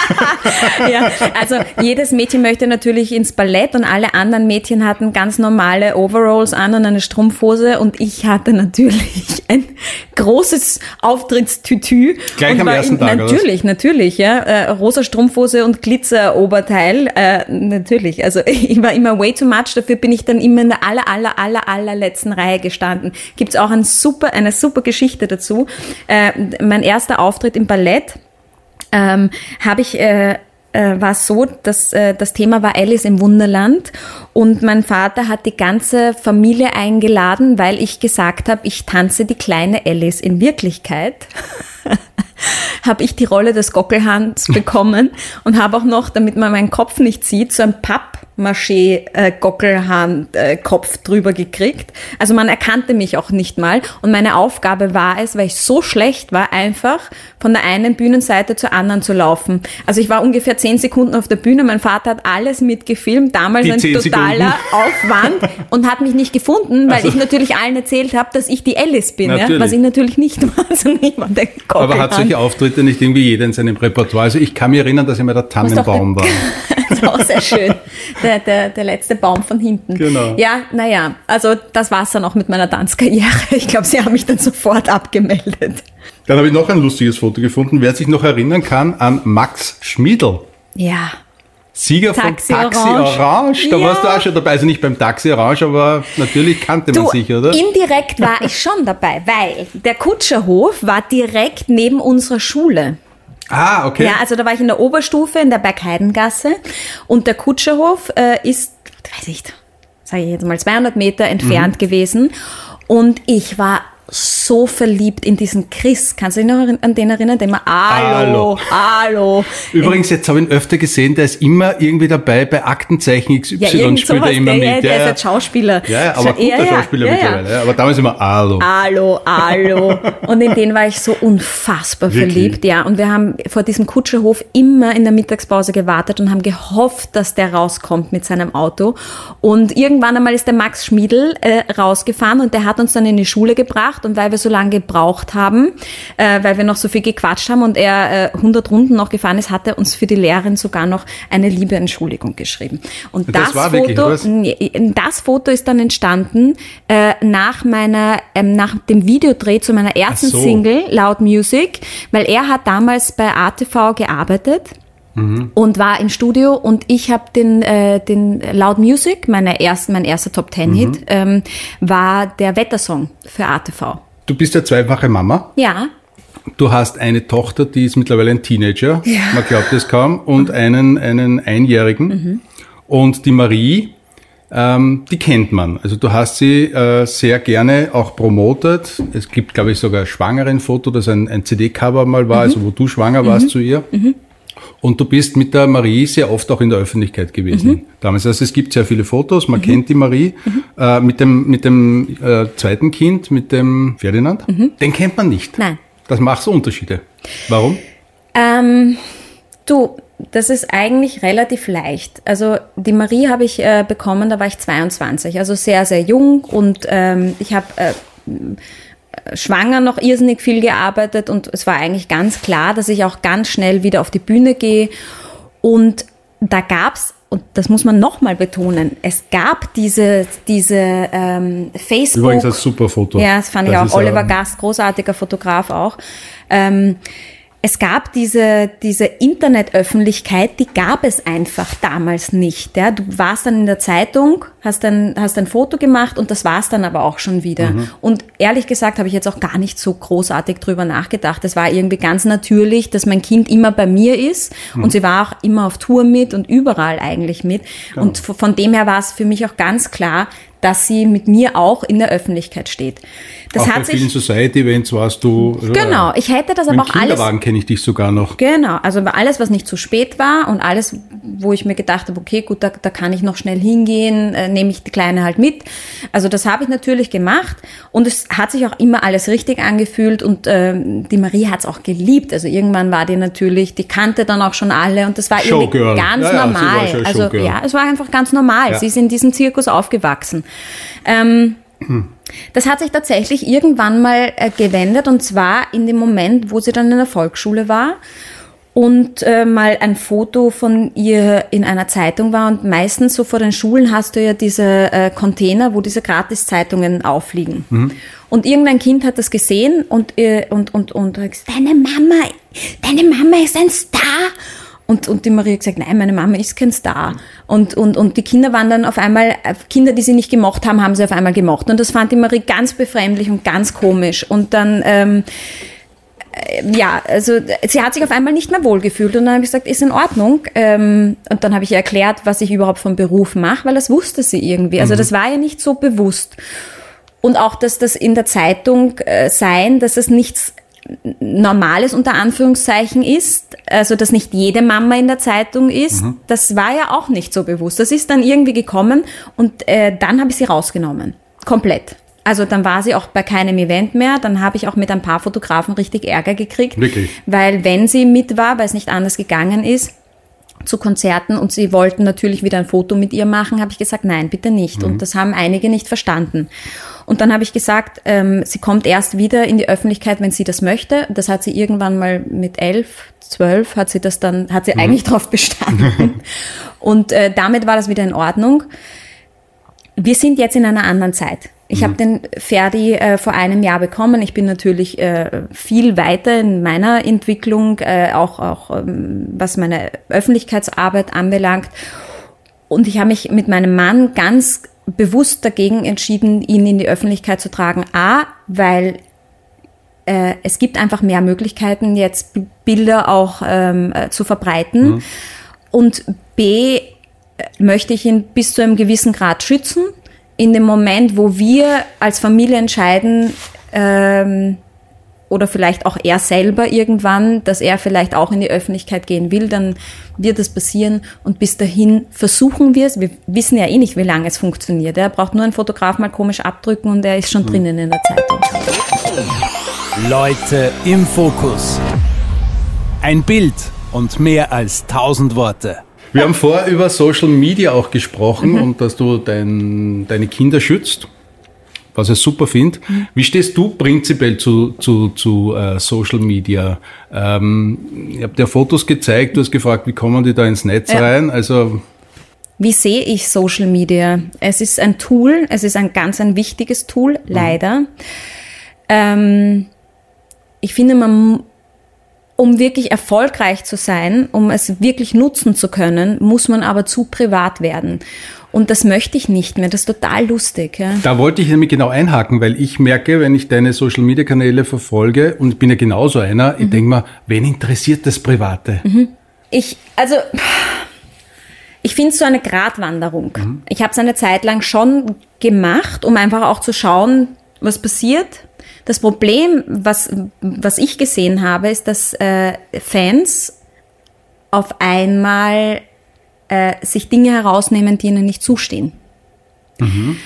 Ja, also jedes Mädchen möchte natürlich ins Ballett und alle anderen Mädchen hatten ganz normale Overalls an und eine Strumpfhose und ich hatte natürlich ein großes Auftrittstütü. Gleich und am war ersten in, Tag, oder? Natürlich, natürlich, ja. Äh, rosa Strumpfhose und Glitzeroberteil, äh, natürlich. Also ich war immer way too much, dafür bin ich dann immer in der aller, aller, aller, allerletzten Reihe gestanden. Gibt's auch ein super, eine super Geschichte dazu. Äh, mein erster Auftritt im Ballett ähm, habe ich äh, äh, war so, dass äh, das Thema war Alice im Wunderland und mein Vater hat die ganze Familie eingeladen, weil ich gesagt habe, ich tanze die kleine Alice. In Wirklichkeit habe ich die Rolle des Gockelhans bekommen und habe auch noch, damit man meinen Kopf nicht sieht, so ein Pappmaché-Gockelhahn-Kopf drüber gekriegt. Also man erkannte mich auch nicht mal. Und meine Aufgabe war es, weil ich so schlecht war, einfach von der einen Bühnenseite zur anderen zu laufen. Also ich war ungefähr zehn Sekunden auf der Bühne. Mein Vater hat alles mitgefilmt. Damals ein totaler Aufwand und hat mich nicht gefunden, weil Also- ich natürlich allen erzählt habe, dass ich die Alice bin. Ja? Was ich natürlich nicht war. sondern ich war der Aber hat solche Auftritte nicht irgendwie jeder in seinem Repertoire? Also ich kann mich erinnern, dass ich mal der Tannenbaum war. Das war auch sehr schön. Der, der, der letzte Baum von hinten. Genau. Ja, naja, also das war's dann auch mit meiner Tanzkarriere. Ich glaube, sie haben mich dann sofort abgemeldet. Dann habe ich noch ein lustiges Foto gefunden. Wer sich noch erinnern kann an Max Schmiedl. Ja. Sieger Taxi von Taxi Orange. Orange. Da Ja. warst du auch schon dabei. Also nicht beim Taxi Orange, aber natürlich kannte man Du, sich, oder? indirekt war ich schon dabei, weil der Kutscherhof war direkt neben unserer Schule. Ah, okay. Ja, also da war ich in der Oberstufe in der Bergheidengasse und der Kutscherhof äh, ist, weiß ich, sage ich jetzt mal 200 Meter entfernt Mhm. gewesen und ich war so verliebt in diesen Chris. Kannst du dich noch an den erinnern? Der immer, hallo, hallo. Übrigens, jetzt habe ich ihn öfter gesehen, der ist immer irgendwie dabei bei Aktenzeichen XY Ja, irgend spielt er immer der, mit. ja, der ist jetzt Schauspieler. ja, ja, aber guter ja, ja, Schauspieler ja, ja. mittlerweile. Ja. Aber damals immer Hallo. Hallo, hallo. Und in den war ich so unfassbar Wirklich? verliebt, ja. Und wir haben vor diesem Kutscherhof immer in der Mittagspause gewartet und haben gehofft, dass der rauskommt mit seinem Auto. Und irgendwann einmal ist der Max Schmiedl äh, rausgefahren und der hat uns dann in die Schule gebracht. Und weil wir so lange gebraucht haben, äh, weil wir noch so viel gequatscht haben und er äh, 100 Runden noch gefahren ist, hat er uns für die Lehrerin sogar noch eine liebe Entschuldigung geschrieben. Und Das das, wirklich Foto? Nee, Das Foto ist dann entstanden äh, nach meiner, ähm, nach dem Videodreh zu meiner ersten so. Single Loud Music, weil er hat damals bei ATV gearbeitet. Mhm. Und war im Studio und ich habe den, äh, den Loud Music, meine ersten, mein erster Top Ten Hit, Mhm. ähm, war der Wettersong für ATV. Du bist ja zweifache Mama. Ja, Du hast eine Tochter, die ist mittlerweile ein Teenager. Ja. Man glaubt es kaum. Und einen, einen Einjährigen. Mhm. Und die Marie, ähm, die kennt man. Also du hast sie äh, sehr gerne auch promotet. Es gibt, glaube ich, sogar ein Schwangerenfoto, das ein, ein CD-Cover mal Mhm. war, also wo du schwanger warst zu ihr. Und du bist mit der Marie sehr oft auch in der Öffentlichkeit gewesen. Mhm. Damals, also es gibt sehr viele Fotos, man kennt die Marie. Äh, mit dem, mit dem äh, zweiten Kind, mit dem Ferdinand, den kennt man nicht. Mhm. Nein. Das macht so Unterschiede. Warum? Ähm, du, das ist eigentlich relativ leicht. Also die Marie habe ich äh, bekommen, da war ich 22, also sehr, sehr jung und ähm, ich habe äh, schwanger noch irrsinnig viel gearbeitet und es war eigentlich ganz klar, dass ich auch ganz schnell wieder auf die Bühne gehe und da gab's und das muss man nochmal betonen, es gab diese, diese ähm, Facebook... Übrigens ein super Foto. Ja, das fand ich Das auch. ist, Oliver Gast, großartiger Fotograf auch. Ähm, es gab diese, diese Internetöffentlichkeit, die gab es einfach damals nicht. Ja. Du warst dann in der Zeitung, hast dann hast ein Foto gemacht und das war's dann aber auch schon wieder. Mhm. Und ehrlich gesagt habe ich jetzt auch gar nicht so großartig drüber nachgedacht. Es war irgendwie ganz natürlich, dass mein Kind immer bei mir ist mhm. und sie war auch immer auf Tour mit und überall eigentlich mit. Genau. Und von dem her war es für mich auch ganz klar, dass sie mit mir auch in der Öffentlichkeit steht. Das auch hat bei sich, vielen Society-Events warst du. Genau, ich hätte das aber auch alles. Kinderwagen kenne ich dich sogar noch. Genau, also alles, was nicht zu spät war und alles, wo ich mir gedacht habe, okay, gut, da, da kann ich noch schnell hingehen, äh, nehme ich die Kleine halt mit. Also das habe ich natürlich gemacht und es hat sich auch immer alles richtig angefühlt und äh, die Marie hat es auch geliebt. Also irgendwann war die natürlich, die kannte dann auch schon alle und das war irgendwie ganz ja, ja, normal. also ja, es war einfach ganz normal. Ja. Sie ist in diesem Zirkus aufgewachsen. Ähm, hm. Das hat sich tatsächlich irgendwann mal äh, gewendet und zwar in dem Moment, wo sie dann in der Volksschule war und äh, mal ein Foto von ihr in einer Zeitung war und meistens so vor den Schulen hast du ja diese äh, Container, wo diese Gratiszeitungen aufliegen. Mhm. Und irgendein Kind hat das gesehen und äh, und und und, und gesagt, deine Mama, deine Mama ist ein Star und, und die Marie hat gesagt, nein, meine Mama ist kein Star. Und, und, und die Kinder waren dann auf einmal, Kinder, die sie nicht gemocht haben, haben sie auf einmal gemocht. Und das fand die Marie ganz befremdlich und ganz komisch. Und dann, ähm, äh, ja, also sie hat sich auf einmal nicht mehr wohlgefühlt. Und dann habe ich gesagt, ist in Ordnung. Ähm, und dann habe ich ihr erklärt, was ich überhaupt vom Beruf mache, weil das wusste sie irgendwie. Also mhm. das war ihr nicht so bewusst. Und auch, dass das in der Zeitung äh, sein, dass es nichts Normales unter Anführungszeichen ist, also dass nicht jede Mama in der Zeitung ist, mhm. das war ja auch nicht so bewusst. Das ist dann irgendwie gekommen und äh, dann habe ich sie rausgenommen. Komplett. Also dann war sie auch bei keinem Event mehr. Dann habe ich auch mit ein paar Fotografen richtig Ärger gekriegt. Wirklich? Weil wenn sie mit war, weil es nicht anders gegangen ist, zu Konzerten und sie wollten natürlich wieder ein Foto mit ihr machen, habe ich gesagt, nein, bitte nicht. Mhm. Und das haben einige nicht verstanden. Und dann habe ich gesagt, ähm, sie kommt erst wieder in die Öffentlichkeit, wenn sie das möchte. Das hat sie irgendwann mal mit elf, zwölf, hat sie das dann, hat sie mhm. eigentlich drauf bestanden. und äh, damit war das wieder in Ordnung. Wir sind jetzt in einer anderen Zeit. Ich mhm. habe den Ferdi äh, vor einem Jahr bekommen. Ich bin natürlich äh, viel weiter in meiner Entwicklung, äh, auch, auch ähm, was meine Öffentlichkeitsarbeit anbelangt. Und ich habe mich mit meinem Mann ganz bewusst dagegen entschieden, ihn in die Öffentlichkeit zu tragen. A, weil äh, es gibt einfach mehr Möglichkeiten, jetzt Bilder auch ähm, äh, zu verbreiten. Mhm. Und B, äh, möchte ich ihn bis zu einem gewissen Grad schützen. In dem Moment, wo wir als Familie entscheiden, ähm, oder vielleicht auch er selber irgendwann, dass er vielleicht auch in die Öffentlichkeit gehen will, dann wird das passieren und bis dahin versuchen wir es. Wir wissen ja eh nicht, wie lange es funktioniert. Er braucht nur einen Fotograf mal komisch abdrücken und er ist schon mhm. drinnen in der Zeitung. Leute im Fokus. Ein Bild und mehr als tausend Worte. Wir haben vorher über Social Media auch gesprochen mhm. und dass du dein, deine Kinder schützt was ich super finde. Mhm. Wie stehst du prinzipiell zu, zu, zu uh, Social Media? Ähm, ich habe dir Fotos gezeigt, du hast gefragt, wie kommen die da ins Netz ja. rein? Also wie sehe ich Social Media? Es ist ein Tool, es ist ein ganz ein wichtiges Tool, mhm. leider. Ähm, ich finde, man, um wirklich erfolgreich zu sein, um es wirklich nutzen zu können, muss man aber zu privat werden. Und das möchte ich nicht mehr. Das ist total lustig. Ja. Da wollte ich nämlich genau einhaken, weil ich merke, wenn ich deine Social Media Kanäle verfolge und bin ja genauso einer, mhm. ich denke mal, wen interessiert das Private? Mhm. Ich, also, ich finde es so eine Gratwanderung. Mhm. Ich habe es eine Zeit lang schon gemacht, um einfach auch zu schauen, was passiert. Das Problem, was, was ich gesehen habe, ist, dass äh, Fans auf einmal äh, sich Dinge herausnehmen, die ihnen nicht zustehen. Mhm.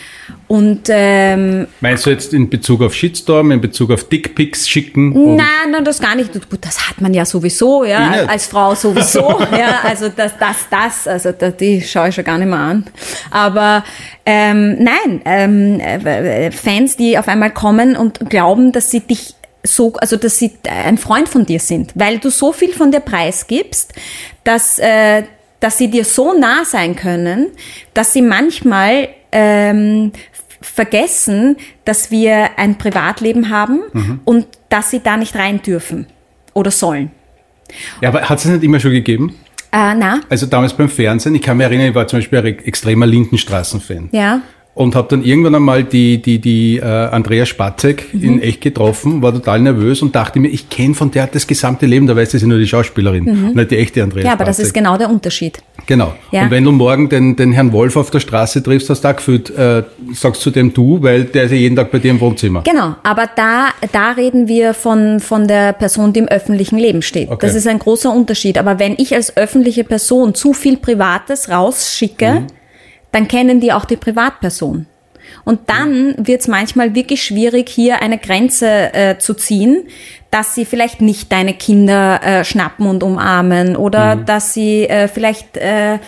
Und ähm, meinst du jetzt in Bezug auf Shitstorm, in Bezug auf Dickpics schicken? Nein, nein, das gar nicht. Gut, das hat man ja sowieso, ja, als, als Frau sowieso, ja. Also das, das, das, also das, die schaue ich schon gar nicht mehr an. Aber ähm, nein, ähm, äh, Fans, die auf einmal kommen und glauben, dass sie dich so, also dass sie ein Freund von dir sind, weil du so viel von dir preisgibst, dass äh, dass sie dir so nah sein können, dass sie manchmal ähm, vergessen, dass wir ein Privatleben haben mhm. und dass sie da nicht rein dürfen oder sollen. Ja, aber hat es nicht immer schon gegeben? Äh, na, Also damals beim Fernsehen, ich kann mich erinnern, ich war zum Beispiel ein extremer Lindenstraßen-Fan. ja. Und habe dann irgendwann einmal die, die, die äh, Andrea Spatzek Mhm. in echt getroffen, war total nervös und dachte mir, ich kenne von der das gesamte Leben, da weiß sie nur die Schauspielerin und nicht die echte Andrea Mhm. Ja, aber das Spatzek. ist genau der Unterschied. Genau. Ja. Und wenn du morgen den, den Herrn Wolf auf der Straße triffst, hast du auch gefühlt, äh, sagst zu dem du, weil der ist ja jeden Tag bei dir im Wohnzimmer. Genau, aber da, da reden wir von, von der Person, die im öffentlichen Leben steht. Okay. Das ist ein großer Unterschied. Aber wenn ich als öffentliche Person zu viel Privates rausschicke, Mhm. Dann kennen die auch die Privatperson. Und dann wird es manchmal wirklich schwierig, hier eine Grenze äh, zu ziehen, dass sie vielleicht nicht deine Kinder äh, schnappen und umarmen oder dass sie äh, vielleicht äh,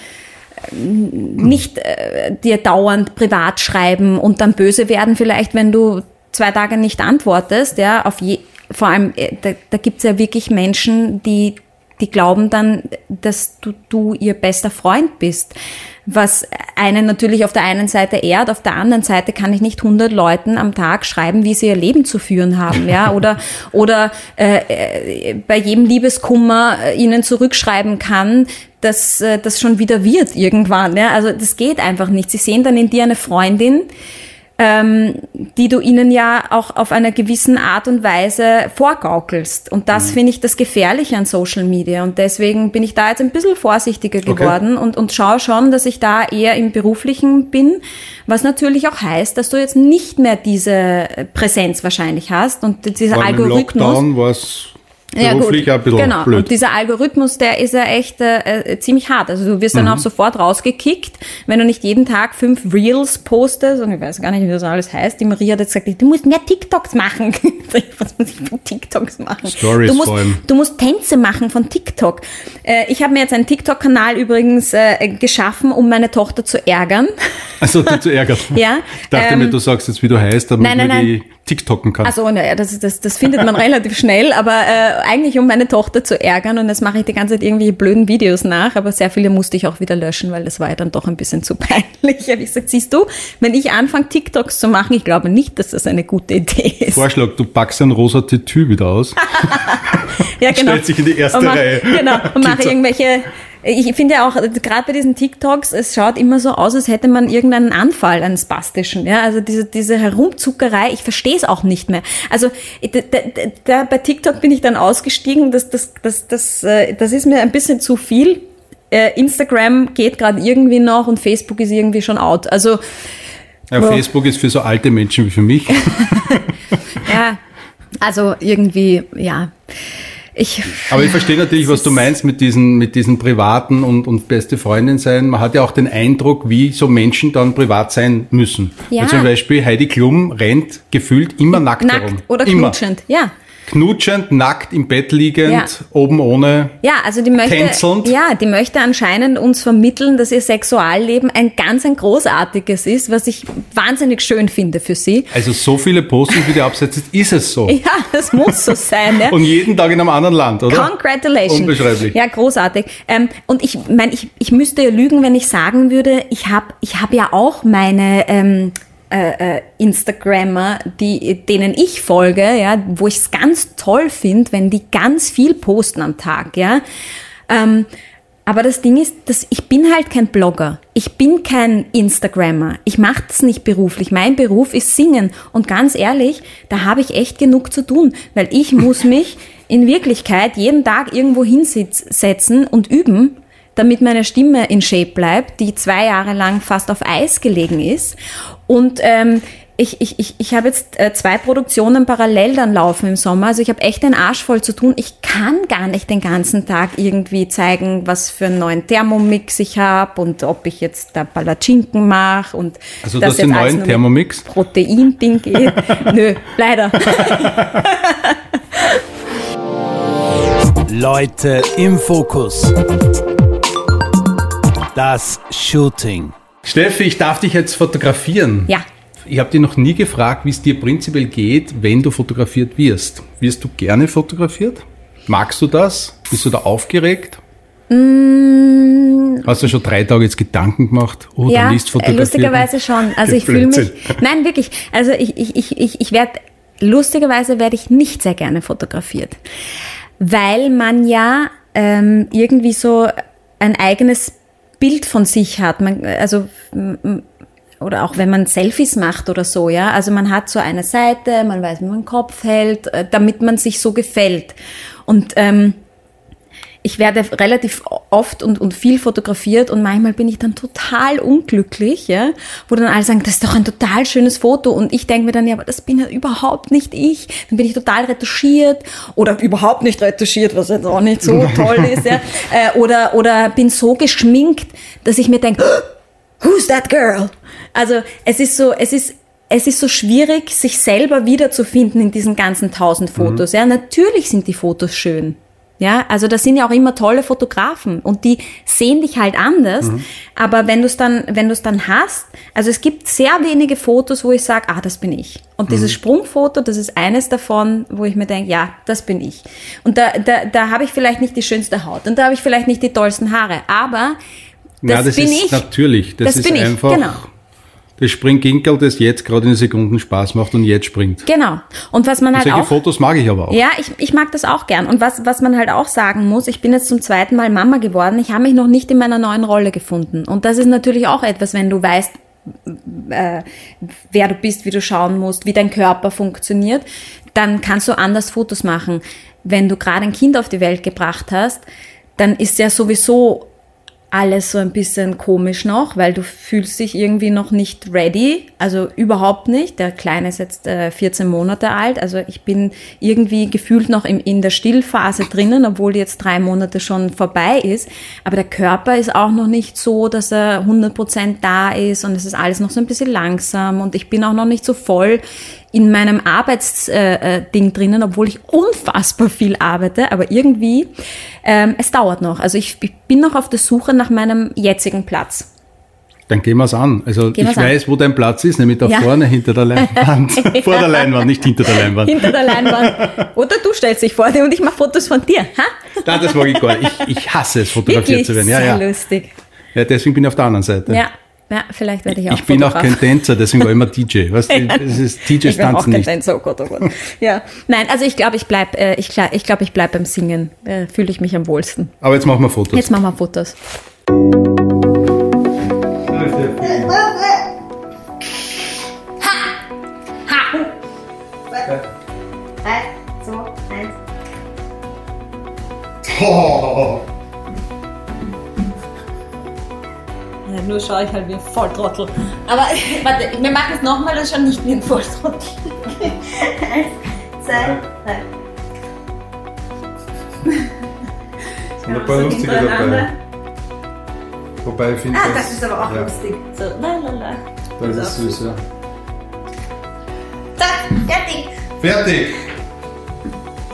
nicht äh, dir dauernd privat schreiben und dann böse werden vielleicht, wenn du zwei Tage nicht antwortest, ja, auf je, vor allem, äh, da, da gibt's ja wirklich Menschen, die, die glauben dann, dass du, du ihr bester Freund bist. Was einen natürlich auf der einen Seite ehrt, auf der anderen Seite kann ich nicht 100 Leuten am Tag schreiben, wie sie ihr Leben zu führen haben, ja, oder, oder äh, äh, bei jedem Liebeskummer äh, ihnen zurückschreiben kann, dass äh, das schon wieder wird irgendwann, ja, also das geht einfach nicht. Sie sehen dann in dir eine Freundin, ähm, die du ihnen ja auch auf einer gewissen Art und Weise vorgaukelst. Und das finde ich das Gefährliche an Social Media. Und deswegen bin ich da jetzt ein bisschen vorsichtiger geworden und, und schaue schon, dass ich da eher im Beruflichen bin, was natürlich auch heißt, dass du jetzt nicht mehr diese Präsenz wahrscheinlich hast und dieser Vor allem im Algorithmus. Lockdown es Ja, beruflich gut. ein bisschen genau. blöd. Und dieser Algorithmus, der ist ja echt äh, äh, ziemlich hart. Also du wirst dann Mhm. auch sofort rausgekickt, wenn du nicht jeden Tag fünf Reels postest. Und ich weiß gar nicht, wie das alles heißt. Die Maria hat jetzt gesagt, du musst mehr TikToks machen. Was muss ich von TikToks machen? Stories du musst, vor allem. Du musst Tänze machen von TikTok. Äh, ich habe mir jetzt einen TikTok-Kanal übrigens äh, geschaffen, um meine Tochter zu ärgern. Also dazu ärgert. Ja, Ich dachte ähm, mir, du sagst jetzt, wie du heißt, damit nein, nein, nein. die TikToken kann. Also, naja, das, das, das findet man relativ schnell, aber äh, eigentlich um meine Tochter zu ärgern und jetzt mache ich die ganze Zeit irgendwelche blöden Videos nach, aber sehr viele musste ich auch wieder löschen, weil das war ja dann doch ein bisschen zu peinlich. Habe ich gesagt, siehst du, wenn ich anfange TikToks zu machen, ich glaube nicht, dass das eine gute Idee ist. Vorschlag, du packst ein rosa Tütü wieder aus. ja, genau. stellt sich in die erste und mach, Reihe. Genau, und mache irgendwelche. Ich finde ja auch, gerade bei diesen TikToks, es schaut immer so aus, als hätte man irgendeinen Anfall, einen spastischen. Ja? Also diese, diese Herumzuckerei, ich verstehe es auch nicht mehr. Also da, da, da, bei TikTok bin ich dann ausgestiegen, das, das, das, das, äh, das ist mir ein bisschen zu viel. Äh, Instagram geht gerade irgendwie noch und Facebook ist irgendwie schon out. Also Ja, Ja. Facebook ist für so alte Menschen wie für mich. ja, also irgendwie, ja. Ich, Aber ich verstehe natürlich, was du meinst mit diesen, mit diesen privaten und, und beste Freundin sein. Man hat ja auch den Eindruck, wie so Menschen dann privat sein müssen. Ja. Weil zum Beispiel Heidi Klum rennt gefühlt immer nackt, herum. nackt oder immer. knutschend, ja. Knutschend, nackt im Bett liegend, Ja. oben ohne. Ja, also die möchte, Tänzelnd. ja, die möchte anscheinend uns vermitteln, dass ihr Sexualleben ein ganz ein großartiges ist, was ich wahnsinnig schön finde für sie. Also so viele Postings, wie die absetzt, ist es so. Ja, das muss so sein. Ja. Und jeden Tag in einem anderen Land, oder? Congratulations. Unbeschreiblich. Ja, großartig. Ähm, und ich meine, ich, ich müsste ja lügen, wenn ich sagen würde, ich habe ich hab ja auch meine ähm, äh, äh, Instagrammer, die, denen ich folge, ja, wo ich es ganz toll finde, wenn die ganz viel posten am Tag, ja. Ähm, aber das Ding ist, dass ich bin halt kein Blogger. Ich bin kein Instagrammer. Ich mache das nicht beruflich. Mein Beruf ist Singen. Und ganz ehrlich, da habe ich echt genug zu tun, weil ich muss mich in Wirklichkeit jeden Tag irgendwo hinsetzen und üben, damit meine Stimme in Shape bleibt, die zwei Jahre lang fast auf Eis gelegen ist. Und ähm, ich, ich, ich, ich habe jetzt äh, zwei Produktionen parallel dann laufen im Sommer. Also ich habe echt den Arsch voll zu tun. Ich kann gar nicht den ganzen Tag irgendwie zeigen, was für einen neuen Thermomix ich habe und ob ich jetzt da Palatschinken mache und Also du das jetzt alles neuen mit Thermomix? Protein-Ding geht. Nö, leider. Leute im Fokus. Das Shooting. Steffi, ich darf dich jetzt fotografieren. Ja. Ich habe dich noch nie gefragt, wie es dir prinzipiell geht, wenn du fotografiert wirst. Wirst du gerne fotografiert? Magst du das? Bist du da aufgeregt? Hast du schon drei Tage jetzt Gedanken gemacht? Oh, ja, dann ist fotografiert. lustigerweise schon. Also ich fühle mich. Nein, wirklich. Also ich, ich, ich, ich, ich werde, lustigerweise werde ich nicht sehr gerne fotografiert. weil man ja ähm, irgendwie so ein eigenes Bild von sich hat. Man, also oder auch wenn man Selfies macht oder so, ja. Also man hat so eine Seite, man weiß, wie man den Kopf hält, äh, damit man sich so gefällt. Und ähm, ich werde relativ oft und, und viel fotografiert und manchmal bin ich dann total unglücklich, ja, wo dann alle sagen, das ist doch ein total schönes Foto und ich denke mir dann, ja, aber das bin ja überhaupt nicht ich. Dann bin ich total retuschiert oder überhaupt nicht retuschiert, was jetzt auch nicht so toll ist, ja, äh, oder, oder bin so geschminkt, dass ich mir denke, who's that girl? Also es ist so, es ist es ist so schwierig, sich selber wiederzufinden in diesen ganzen tausend Fotos. Mhm. Ja, natürlich sind die Fotos schön. Ja, also das sind ja auch immer tolle Fotografen und die sehen dich halt anders. Mhm. Aber wenn du es dann, wenn du es dann hast, also es gibt sehr wenige Fotos, wo ich sage, ah, das bin ich. Und mhm. dieses Sprungfoto, das ist eines davon, wo ich mir denke, ja, das bin ich. Und da, da, da habe ich vielleicht nicht die schönste Haut und da habe ich vielleicht nicht die tollsten Haare, aber das, ja, das bin ist ich. Natürlich, das, das ist bin einfach. ich, genau das Springginkel, das jetzt gerade in Sekunden Spaß macht und jetzt springt. Genau. Und was man und halt solche auch. Fotos mag ich aber auch. Ja, ich, ich mag das auch gern. Und was, was man halt auch sagen muss, ich bin jetzt zum zweiten Mal Mama geworden. Ich habe mich noch nicht in meiner neuen Rolle gefunden. Und das ist natürlich auch etwas, wenn du weißt, äh, wer du bist, wie du schauen musst, wie dein Körper funktioniert, dann kannst du anders Fotos machen. Wenn du gerade ein Kind auf die Welt gebracht hast, dann ist ja sowieso alles so ein bisschen komisch noch, weil du fühlst dich irgendwie noch nicht ready, also überhaupt nicht. Der Kleine ist jetzt äh, 14 Monate alt, also ich bin irgendwie gefühlt noch im, in der Stillphase drinnen, obwohl jetzt drei Monate schon vorbei ist. Aber der Körper ist auch noch nicht so, dass er 100% da ist und es ist alles noch so ein bisschen langsam und ich bin auch noch nicht so voll in meinem Arbeitsding äh, äh, drinnen, obwohl ich unfassbar viel arbeite, aber irgendwie, ähm, es dauert noch. Also ich, ich bin noch auf der Suche nach meinem jetzigen Platz. Dann gehen wir es an. Also Gehen ich wir's an. weiß, wo dein Platz ist, nämlich da Ja. vorne hinter der Leinwand. Vor der Leinwand, nicht hinter der Leinwand. Hinter der Leinwand. Oder du stellst dich vor dir und ich mache Fotos von dir. Ha? Nein, das mag ich gar nicht. Ich, ich hasse es, fotografiert Wirklich zu werden. Ja, sehr ja. lustig. ja, deswegen bin ich auf der anderen Seite. Ja. Ja, vielleicht werde ich auch ich bin auch kein Tänzer, deswegen war ich immer DJ. Weißt du, das ist, DJs ich bin auch kein nicht. Tänzer, oh Gott, oh Gott. Ja, nein, also ich glaube, ich bleib, äh, ich, ich glaube, ich bleib beim Singen. Äh, Fühle ich mich am wohlsten. Aber jetzt machen wir Fotos. Jetzt machen wir Fotos. Drei, zwei, eins. Oh. Ja, nur schaue ich halt wie ein Volltrottel. Aber warte, wir machen es nochmal, das schaut nicht wie ein Volltrottel. Eins, zwei, drei. sind ein paar lustige dabei. Wobei ich finde, Ah, das ist aber auch ja, lustig. So, la la la. das ist süß, ja. Zack, fertig. Fertig!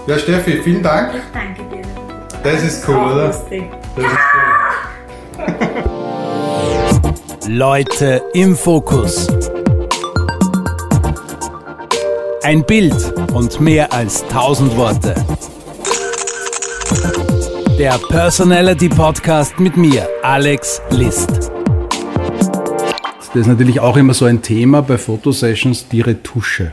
Ja, Steffi, vielen Dank. Ich danke dir. Das ist cool, oder? Lustig. Das ist cool. Leute im Fokus. Ein Bild und mehr als 1000 Worte. Der Personality Podcast mit mir, Alex List. Das ist natürlich auch immer so ein Thema bei Fotosessions, die Retusche.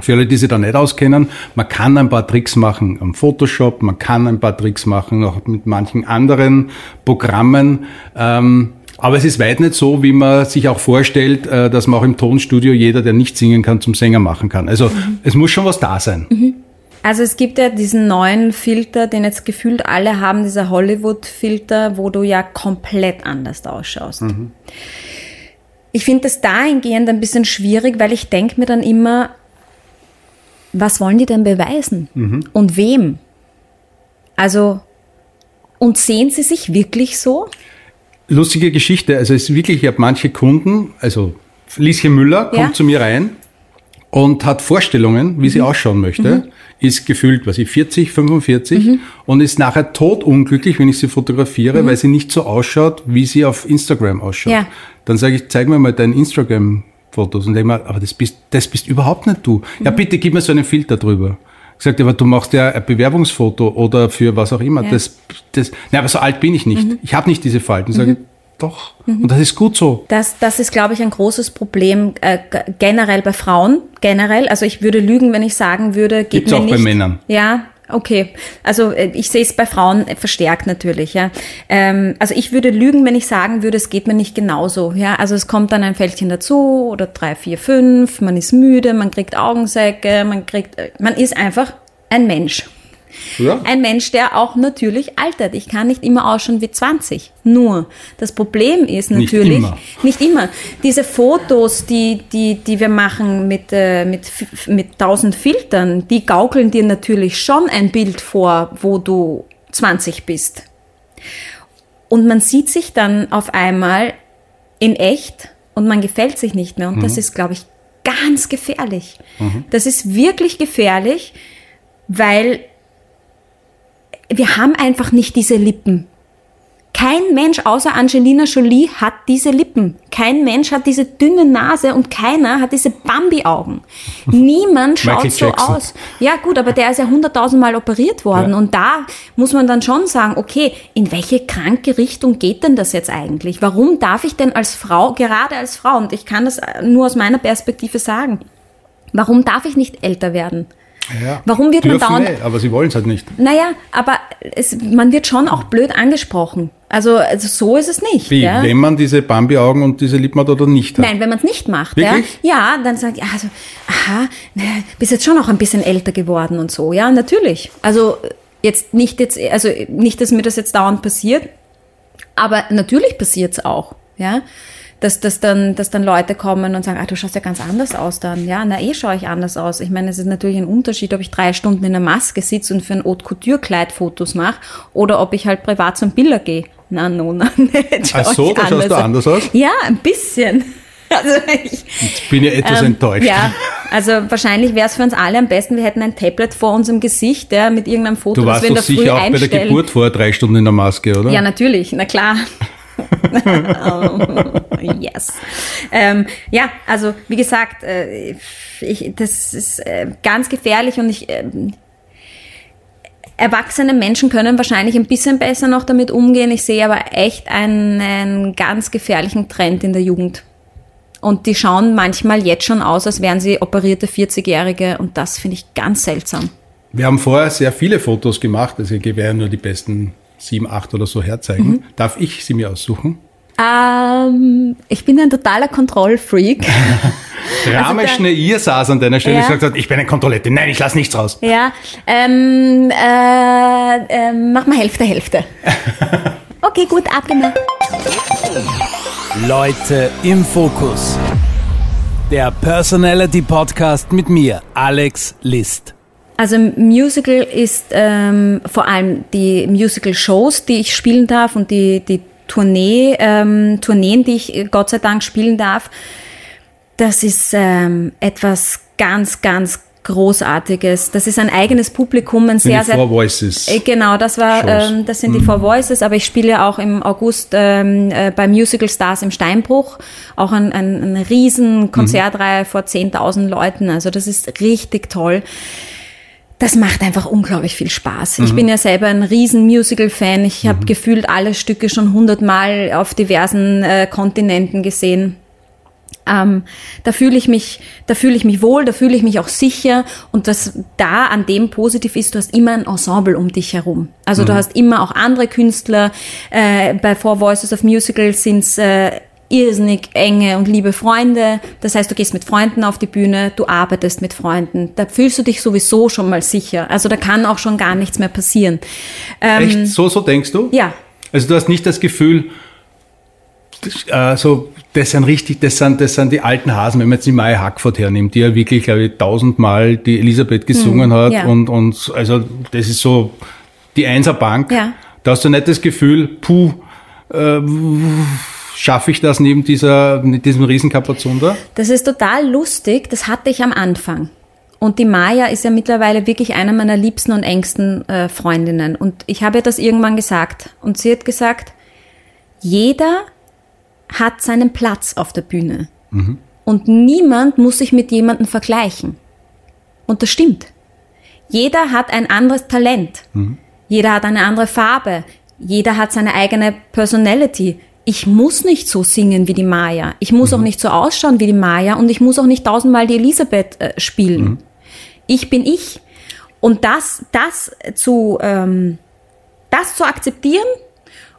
Für alle, die sich da nicht auskennen, man kann ein paar Tricks machen am Photoshop, man kann ein paar Tricks machen auch mit manchen anderen Programmen. Ähm, aber es ist weit nicht so, wie man sich auch vorstellt, äh, dass man auch im Tonstudio jeder, der nicht singen kann, zum Sänger machen kann. Also es muss schon was da sein. Also es gibt ja diesen neuen Filter, den jetzt gefühlt alle haben, dieser Hollywood-Filter, wo du ja komplett anders ausschaust. Ich finde das dahingehend ein bisschen schwierig, weil ich denke mir dann immer, was wollen die denn beweisen? Und wem? Also, und sehen sie sich wirklich so? Lustige Geschichte. Also es ist wirklich, ich habe manche Kunden, also Lieschen Müller kommt Ja. zu mir rein und hat Vorstellungen, wie sie ausschauen möchte, ist gefühlt, was ich, 40, 45 und ist nachher totunglücklich, wenn ich sie fotografiere, weil sie nicht so ausschaut, wie sie auf Instagram ausschaut. Ja. Dann sage ich, zeig mir mal dein Instagram-Fotos und denke mir, aber das bist, das bist überhaupt nicht du. Ja, bitte gib mir so einen Filter drüber. Gesagt, aber du machst ja ein Bewerbungsfoto oder für was auch immer. Ja. Das, das, na, aber so alt bin ich nicht. Ich habe nicht diese Falten. Sage ich, doch. Und das ist gut so. Das, das ist, glaube ich, ein großes Problem äh, generell bei Frauen. Generell, also ich würde lügen, wenn ich sagen würde, geht Gibt's mir auch bei nicht. Männern. Ja, Okay, also äh, ich sehe es bei Frauen verstärkt natürlich, ja. Ähm, also ich würde lügen, wenn ich sagen würde, es geht mir nicht genauso, ja. Also es kommt dann ein Fältchen dazu oder drei, vier, fünf, man ist müde, man kriegt Augensäcke, man kriegt, äh, man ist einfach ein Mensch. Ja? Ein Mensch, der auch natürlich altert. Ich kann nicht immer ausschauen wie 20. Nur, das Problem ist Nicht natürlich, immer. nicht immer. Diese Fotos, die, die, die wir machen mit, äh, mit, mit tausend Filtern, die gaukeln dir natürlich schon ein Bild vor, wo du 20 bist. Und man sieht sich dann auf einmal in echt und man gefällt sich nicht mehr. Und das ist, glaube ich, ganz gefährlich. Das ist wirklich gefährlich, weil wir haben einfach nicht diese Lippen. Kein Mensch außer Angelina Jolie hat diese Lippen. Kein Mensch hat diese dünne Nase und keiner hat diese Bambi-Augen. Niemand schaut so Jackson. aus. Ja gut, aber der ist ja hunderttausendmal operiert worden. Ja. Und da muss man dann schon sagen, okay, in welche kranke Richtung geht denn das jetzt eigentlich? Warum darf ich denn als Frau, gerade als Frau, und ich kann das nur aus meiner Perspektive sagen, warum darf ich nicht älter werden? Ja. Warum wird man dauernd- eh, aber sie wollen es halt nicht. Naja, aber es, man wird schon auch blöd angesprochen. Also, also so ist es nicht. Wie, ja? wenn man diese Bambi-Augen und diese Lippen oder nicht hat? Nein, wenn man es nicht macht, ja, Wirklich? ja, dann sagt, also, aha, bist jetzt schon auch ein bisschen älter geworden und so, ja, natürlich. Also jetzt nicht jetzt, also nicht, dass mir das jetzt dauernd passiert, aber natürlich passiert's auch, ja. Dass, dass, dann, dass dann Leute kommen und sagen, ah, du schaust ja ganz anders aus dann. Ja, na eh schaue ich anders aus. Ich meine, es ist natürlich ein Unterschied, ob ich drei Stunden in der Maske sitze und für ein Haute Couture Kleid Fotos mache oder ob ich halt privat zum Biller gehe. Na, no, na, nicht. Ach so, da schaust du anders aus? Ja, ein bisschen. Also ich, Jetzt bin ich etwas ähm, enttäuscht. Ja, also wahrscheinlich wäre es für uns alle am besten, wir hätten ein Tablet vor unserem Gesicht, ja, mit irgendeinem Foto, Du das warst wir in doch der Früh sicher auch bei der einstellen. Geburt vorher drei Stunden in der Maske, oder? Ja, natürlich, na klar. Oh, yes. Ähm, ja, also wie gesagt, äh, ich, das ist äh, ganz gefährlich und ich. ähm, Erwachsene Menschen können wahrscheinlich ein bisschen besser noch damit umgehen. Ich sehe aber echt einen ganz gefährlichen Trend in der Jugend. Und die schauen manchmal jetzt schon aus, als wären sie operierte 40-Jährige und das finde ich ganz seltsam. Wir haben vorher sehr viele Fotos gemacht, also ich werde ja nur die besten sieben, acht oder so herzeigen. Mhm. Darf ich sie mir aussuchen? Ähm, ich bin ein totaler Kontrollfreak. Ramesh da- Neir saß an deiner Stelle Ja. und gesagt hat, ich bin ein Kontrollette. Nein, ich lasse nichts raus. Ja, ähm, äh, ähm, mach mal Hälfte, Hälfte. Okay, gut, abgemacht. Leute im Fokus. Der Personality Podcast mit mir, Alex List. Also Musical ist ähm, vor allem die Musical-Shows, die ich spielen darf und die, die Tournee, ähm, Tourneen, die ich äh, Gott sei Dank spielen darf. Das ist ähm, etwas ganz, ganz Großartiges. Das ist ein eigenes Publikum, ein sehr, die sehr Four Voices. Äh, Genau, das war, ähm, das sind die Four Voices, aber ich spiele ja auch im August ähm, äh, bei Musical Stars im Steinbruch, auch ein, ein, eine riesen Konzertreihe vor 10.000 Leuten, also das ist richtig toll. Das macht einfach unglaublich viel Spaß. Ich bin ja selber ein riesen Musical-Fan. Ich habe gefühlt alle Stücke schon hundertmal auf diversen äh, Kontinenten gesehen. Ähm, da fühle ich mich, da fühle ich mich wohl, da fühle ich mich auch sicher. Und was da an dem positiv ist, du hast immer ein Ensemble um dich herum. Also du hast immer auch andere Künstler. Äh, bei Four Voices of Musical sind's äh, irrsinnig enge und liebe Freunde. Das heißt, du gehst mit Freunden auf die Bühne, du arbeitest mit Freunden. Da fühlst du dich sowieso schon mal sicher. Also da kann auch schon gar nichts mehr passieren. Ähm, Echt? So, so denkst du? Ja, Also du hast nicht das Gefühl, äh, so, das sind richtig, das sind, das sind die alten Hasen, wenn man jetzt die Maya Hackford hernimmt, die ja wirklich, glaube ich, tausendmal die Elisabeth gesungen hat Hm, ja. und, und also das ist so die Einserbank. Ja. Da hast du nicht das Gefühl, puh, äh, schaffe ich das neben dieser, mit diesem Riesenkapazunder? Das ist total lustig. Das hatte ich am Anfang. Und die Maya ist ja mittlerweile wirklich eine meiner liebsten und engsten äh, Freundinnen. Und ich habe ihr das irgendwann gesagt. Und sie hat gesagt, jeder hat seinen Platz auf der Bühne. Und niemand muss sich mit jemandem vergleichen. Und das stimmt. Jeder hat ein anderes Talent. Jeder hat eine andere Farbe. Jeder hat seine eigene Personality. Ich muss nicht so singen wie die Maya. Ich muss auch nicht so ausschauen wie die Maya und ich muss auch nicht tausendmal die Elisabeth äh, spielen. Ich bin ich. Und das, das zu, ähm, das zu akzeptieren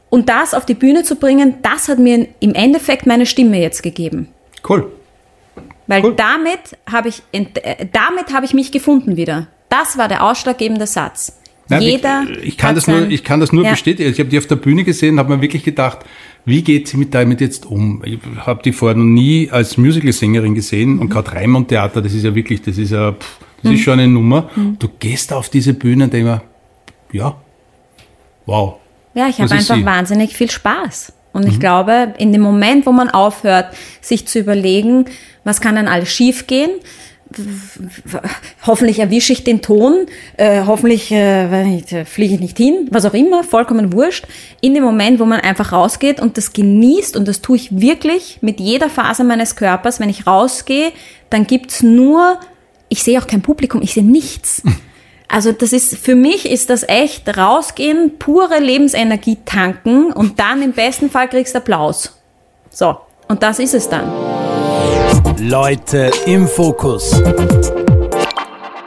und das auf die Bühne zu bringen, das hat mir im Endeffekt meine Stimme jetzt gegeben. Cool. Weil Cool. damit habe ich, äh, damit habe ich mich gefunden wieder. Das war der ausschlaggebende Satz. Nein, Jeder ich, ich kann das nur, ich kann das nur Ja. bestätigen. Ich habe die auf der Bühne gesehen, habe mir wirklich gedacht, wie geht sie mit damit jetzt um? Ich habe die vorher noch nie als Musicalsängerin gesehen Mhm. und gerade Raimund Theater, das ist ja wirklich, das ist ja, pff, das ist schon eine Nummer. Mhm. Du gehst auf diese Bühne und denkst ja, wow. Ja, ich habe einfach. Mhm. wahnsinnig viel Spaß. Und ich glaube, in dem Moment, wo man aufhört, sich zu überlegen, was kann denn alles schiefgehen, hoffentlich erwische ich den Ton, äh, hoffentlich äh, äh, fliege ich nicht hin, was auch immer, vollkommen wurscht. In dem Moment, wo man einfach rausgeht und das genießt, und das tue ich wirklich mit jeder Faser meines Körpers, wenn ich rausgehe, dann gibt's nur, ich sehe auch kein Publikum, ich sehe nichts. Also das ist, für mich ist das echt rausgehen, pure Lebensenergie tanken und dann im besten Fall kriegst du Applaus. So. Und das ist es dann. Leute im Fokus.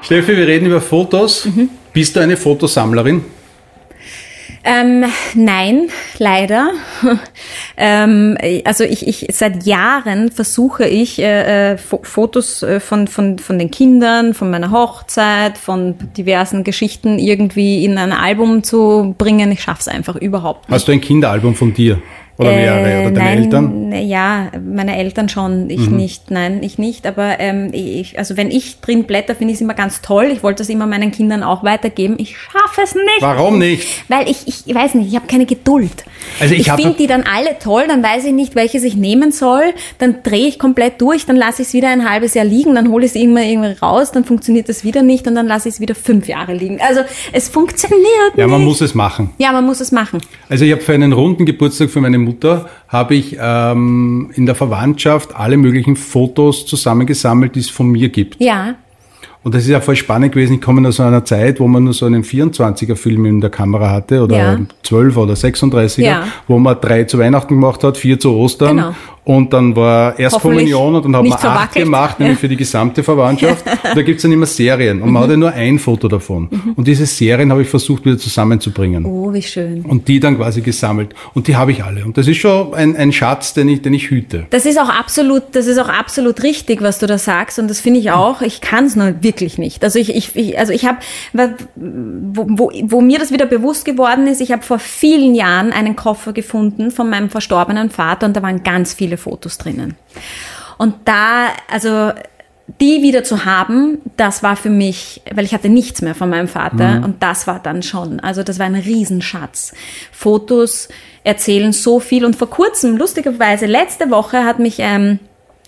Steffi, wir reden über Fotos. Mhm. Bist du eine Fotosammlerin? Ähm, nein, leider. ähm, also ich, ich seit Jahren versuche ich äh, äh, Fo- Fotos äh, von, von, von den Kindern, von meiner Hochzeit, von diversen Geschichten irgendwie in ein Album zu bringen. Ich schaff's einfach überhaupt nicht. Hast du ein Kinderalbum von dir? Oder mehrere? Oder deine Äh, nein, Eltern? Ja, meine Eltern schon, ich Mhm. nicht, nein, ich nicht. Aber ähm, ich, also wenn ich drin blätter, finde ich es immer ganz toll. Ich wollte das immer meinen Kindern auch weitergeben. Ich schaffe es nicht. Warum nicht? Weil ich, ich weiß nicht, ich habe keine Geduld. Also ich ich finde die dann alle toll, dann weiß ich nicht, welches ich nehmen soll, dann drehe ich komplett durch, dann lasse ich es wieder ein halbes Jahr liegen, dann hole ich es irgendwann irgendwie raus, dann funktioniert das wieder nicht und dann lasse ich es wieder fünf Jahre liegen. Also es funktioniert Ja, man nicht. muss es machen. ja, man muss es machen. Also ich habe für einen runden Geburtstag für meine Mutter habe ich ähm, in der Verwandtschaft alle möglichen Fotos zusammengesammelt, die es von mir gibt. Ja, Und das ist ja voll spannend gewesen. Ich komme aus einer Zeit, wo man nur so einen 24er Film in der Kamera hatte oder Ja. 12 oder 36er, Ja. wo man drei zu Weihnachten gemacht hat, vier zu Ostern. Genau. Und dann war Erstkommunion und dann hat man acht verwackelt. gemacht, nämlich Ja. für die gesamte Verwandtschaft. und da gibt's dann immer Serien. Und Mhm. man hat ja nur ein Foto davon. Und diese Serien habe ich versucht wieder zusammenzubringen oh, wie schön. und die dann quasi gesammelt. Und die habe ich alle. Und das ist schon ein, ein Schatz, den ich, den ich hüte. Das ist auch absolut, das ist auch absolut richtig, was du da sagst, und das finde ich auch. Ich kann es nur wirklich nicht. Also ich, ich, ich also ich habe, wo, wo, wo mir das wieder bewusst geworden ist, ich habe vor vielen Jahren einen Koffer gefunden von meinem verstorbenen Vater und da waren ganz viele Fotos drinnen. Und da, also die wieder zu haben, das war für mich, weil ich hatte nichts mehr von meinem Vater und das war dann schon, also das war ein Riesenschatz. Fotos erzählen so viel und vor kurzem, lustigerweise, letzte Woche hat mich ähm,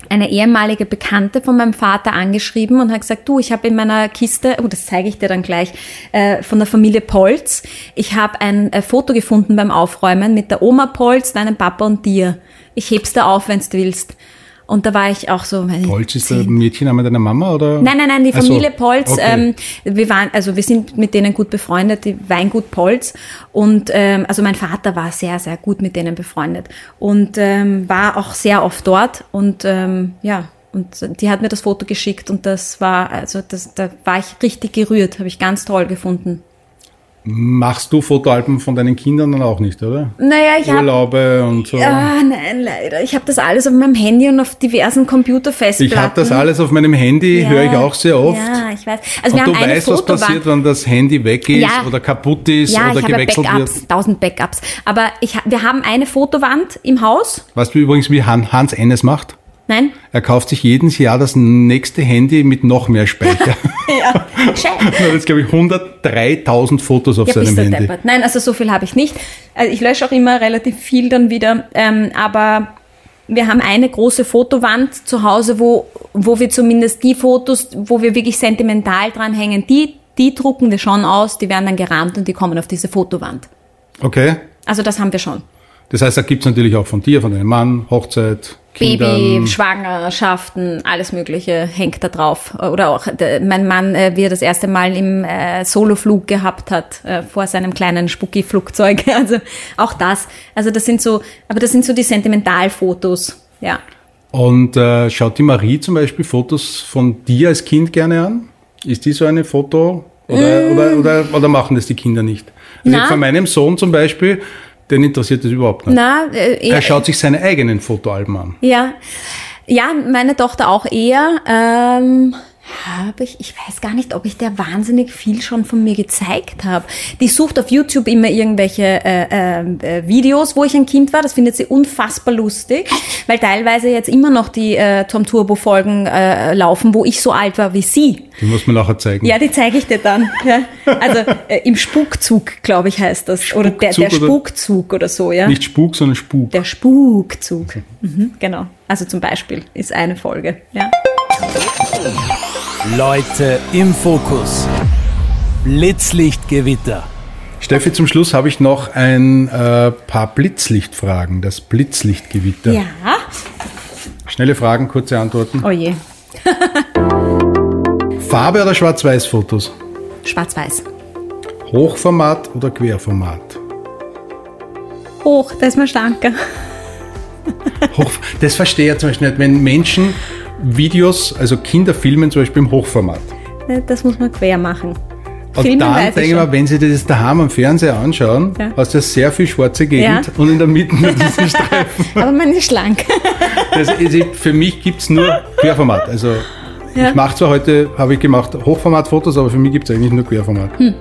eine ehemalige Bekannte von meinem Vater angeschrieben und hat gesagt, du, ich habe in meiner Kiste, oh, das zeige ich dir dann gleich, äh, von der Familie Polz, ich habe ein äh, Foto gefunden beim Aufräumen mit der Oma Polz, deinem Papa und dir. Ich heb's da auf, wenn's du willst. Und da war ich auch so, Polz ist der. Mädchenname deiner Mama oder? Nein, nein, nein, die Ach so, Familie Polz, okay. ähm, wir waren, also wir sind mit denen gut befreundet, die Weingut Polz. Und ähm, also mein Vater war sehr, sehr gut mit denen befreundet und ähm, war auch sehr oft dort. Und ähm, ja, und die hat mir das Foto geschickt und das war, also das, da war ich richtig gerührt, habe ich ganz toll gefunden. Machst du Fotoalben von deinen Kindern dann auch nicht, oder? Naja, ich habe Urlaube und so. Ah, nein, leider. Ich habe das alles auf meinem Handy und auf diversen Computerfestplatten. Ich habe das alles auf meinem Handy, Ja, höre ich auch sehr oft. Ja, ich weiß. Also wir und du haben eine weißt, was Fotowand. passiert, wenn das Handy weg ist Ja. oder kaputt ist Ja, oder ich habe gewechselt Backups, wird. tausend Backups. Aber ich, wir haben eine Fotowand im Haus. Weißt du übrigens, wie Han- Hans Ennes macht? Nein? Er kauft sich jedes Jahr das nächste Handy mit noch mehr Speicher. Ja. Scheiße. er hat jetzt, glaube ich, 103.000 Fotos auf Ja, seinem Handy. deppert. Nein, also so viel habe ich nicht. Also ich lösche auch immer relativ viel dann wieder. Ähm, aber wir haben eine große Fotowand zu Hause, wo, wo wir zumindest die Fotos, wo wir wirklich sentimental dranhängen, die, die drucken wir schon aus, die werden dann gerahmt und die kommen auf diese Fotowand. Okay. Also das haben wir schon. Das heißt, da gibt's natürlich auch von dir, von deinem Mann, Hochzeit, Kindern. Baby, Schwangerschaften, alles Mögliche hängt da drauf. Oder auch der, mein Mann, äh, wie er das erste Mal im äh, Soloflug gehabt hat, äh, vor seinem kleinen Spucki-Flugzeug. Also auch das. Also das sind so, aber das sind so die Sentimentalfotos. Ja. Und äh, schaut die Marie zum Beispiel Fotos von dir als Kind gerne an? Ist die so eine Foto? Oder, oder, oder, oder machen das die Kinder nicht? Also von meinem Sohn zum Beispiel, den interessiert das überhaupt nicht. Na, äh, eher, Er schaut sich seine eigenen Fotoalben an. Ja, ja, meine Tochter auch eher. Ähm, habe ich, ich weiß gar nicht, ob ich der wahnsinnig viel schon von mir gezeigt habe. Die sucht auf YouTube immer irgendwelche äh, äh, Videos, wo ich ein Kind war. Das findet sie unfassbar lustig, weil teilweise jetzt immer noch die äh, Tom Turbo Folgen äh, laufen, wo ich so alt war wie sie. Die muss man nachher zeigen. Ja, die zeige ich dir dann. Ja. Also äh, im Spukzug, glaube ich, heißt das. oder der, der Spukzug oder- Spukzug oder so, ja. Nicht Spuk, sondern Spuk. Der Spukzug. Mhm, genau. Also zum Beispiel ist eine Folge. Ja. Leute im Fokus. Blitzlichtgewitter. Steffi, zum Schluss habe ich noch ein äh, paar Blitzlichtfragen. Das Blitzlichtgewitter. Ja. Schnelle Fragen, kurze Antworten. Oh je. Farbe oder Schwarz-Weiß-Fotos? Schwarz-Weiß. Hochformat oder Querformat? Hoch, da ist man schlanker. Hoch, das verstehe ich zum Beispiel nicht, wenn Menschen Videos, also Kinder filmen zum Beispiel im Hochformat. Ne, Das muss man quer machen. Und Filmen dann denke ich schon. wenn sie das daheim am Fernseher anschauen, Ja. hast du sehr viel schwarze Gegend Ja. und in der Mitte nur diesen Streifen. Aber man ist schlank. Das für mich gibt es nur Querformat. Also Ja. ich mache zwar heute, habe ich gemacht, Hochformatfotos, aber für mich gibt es eigentlich nur Querformat. Hm.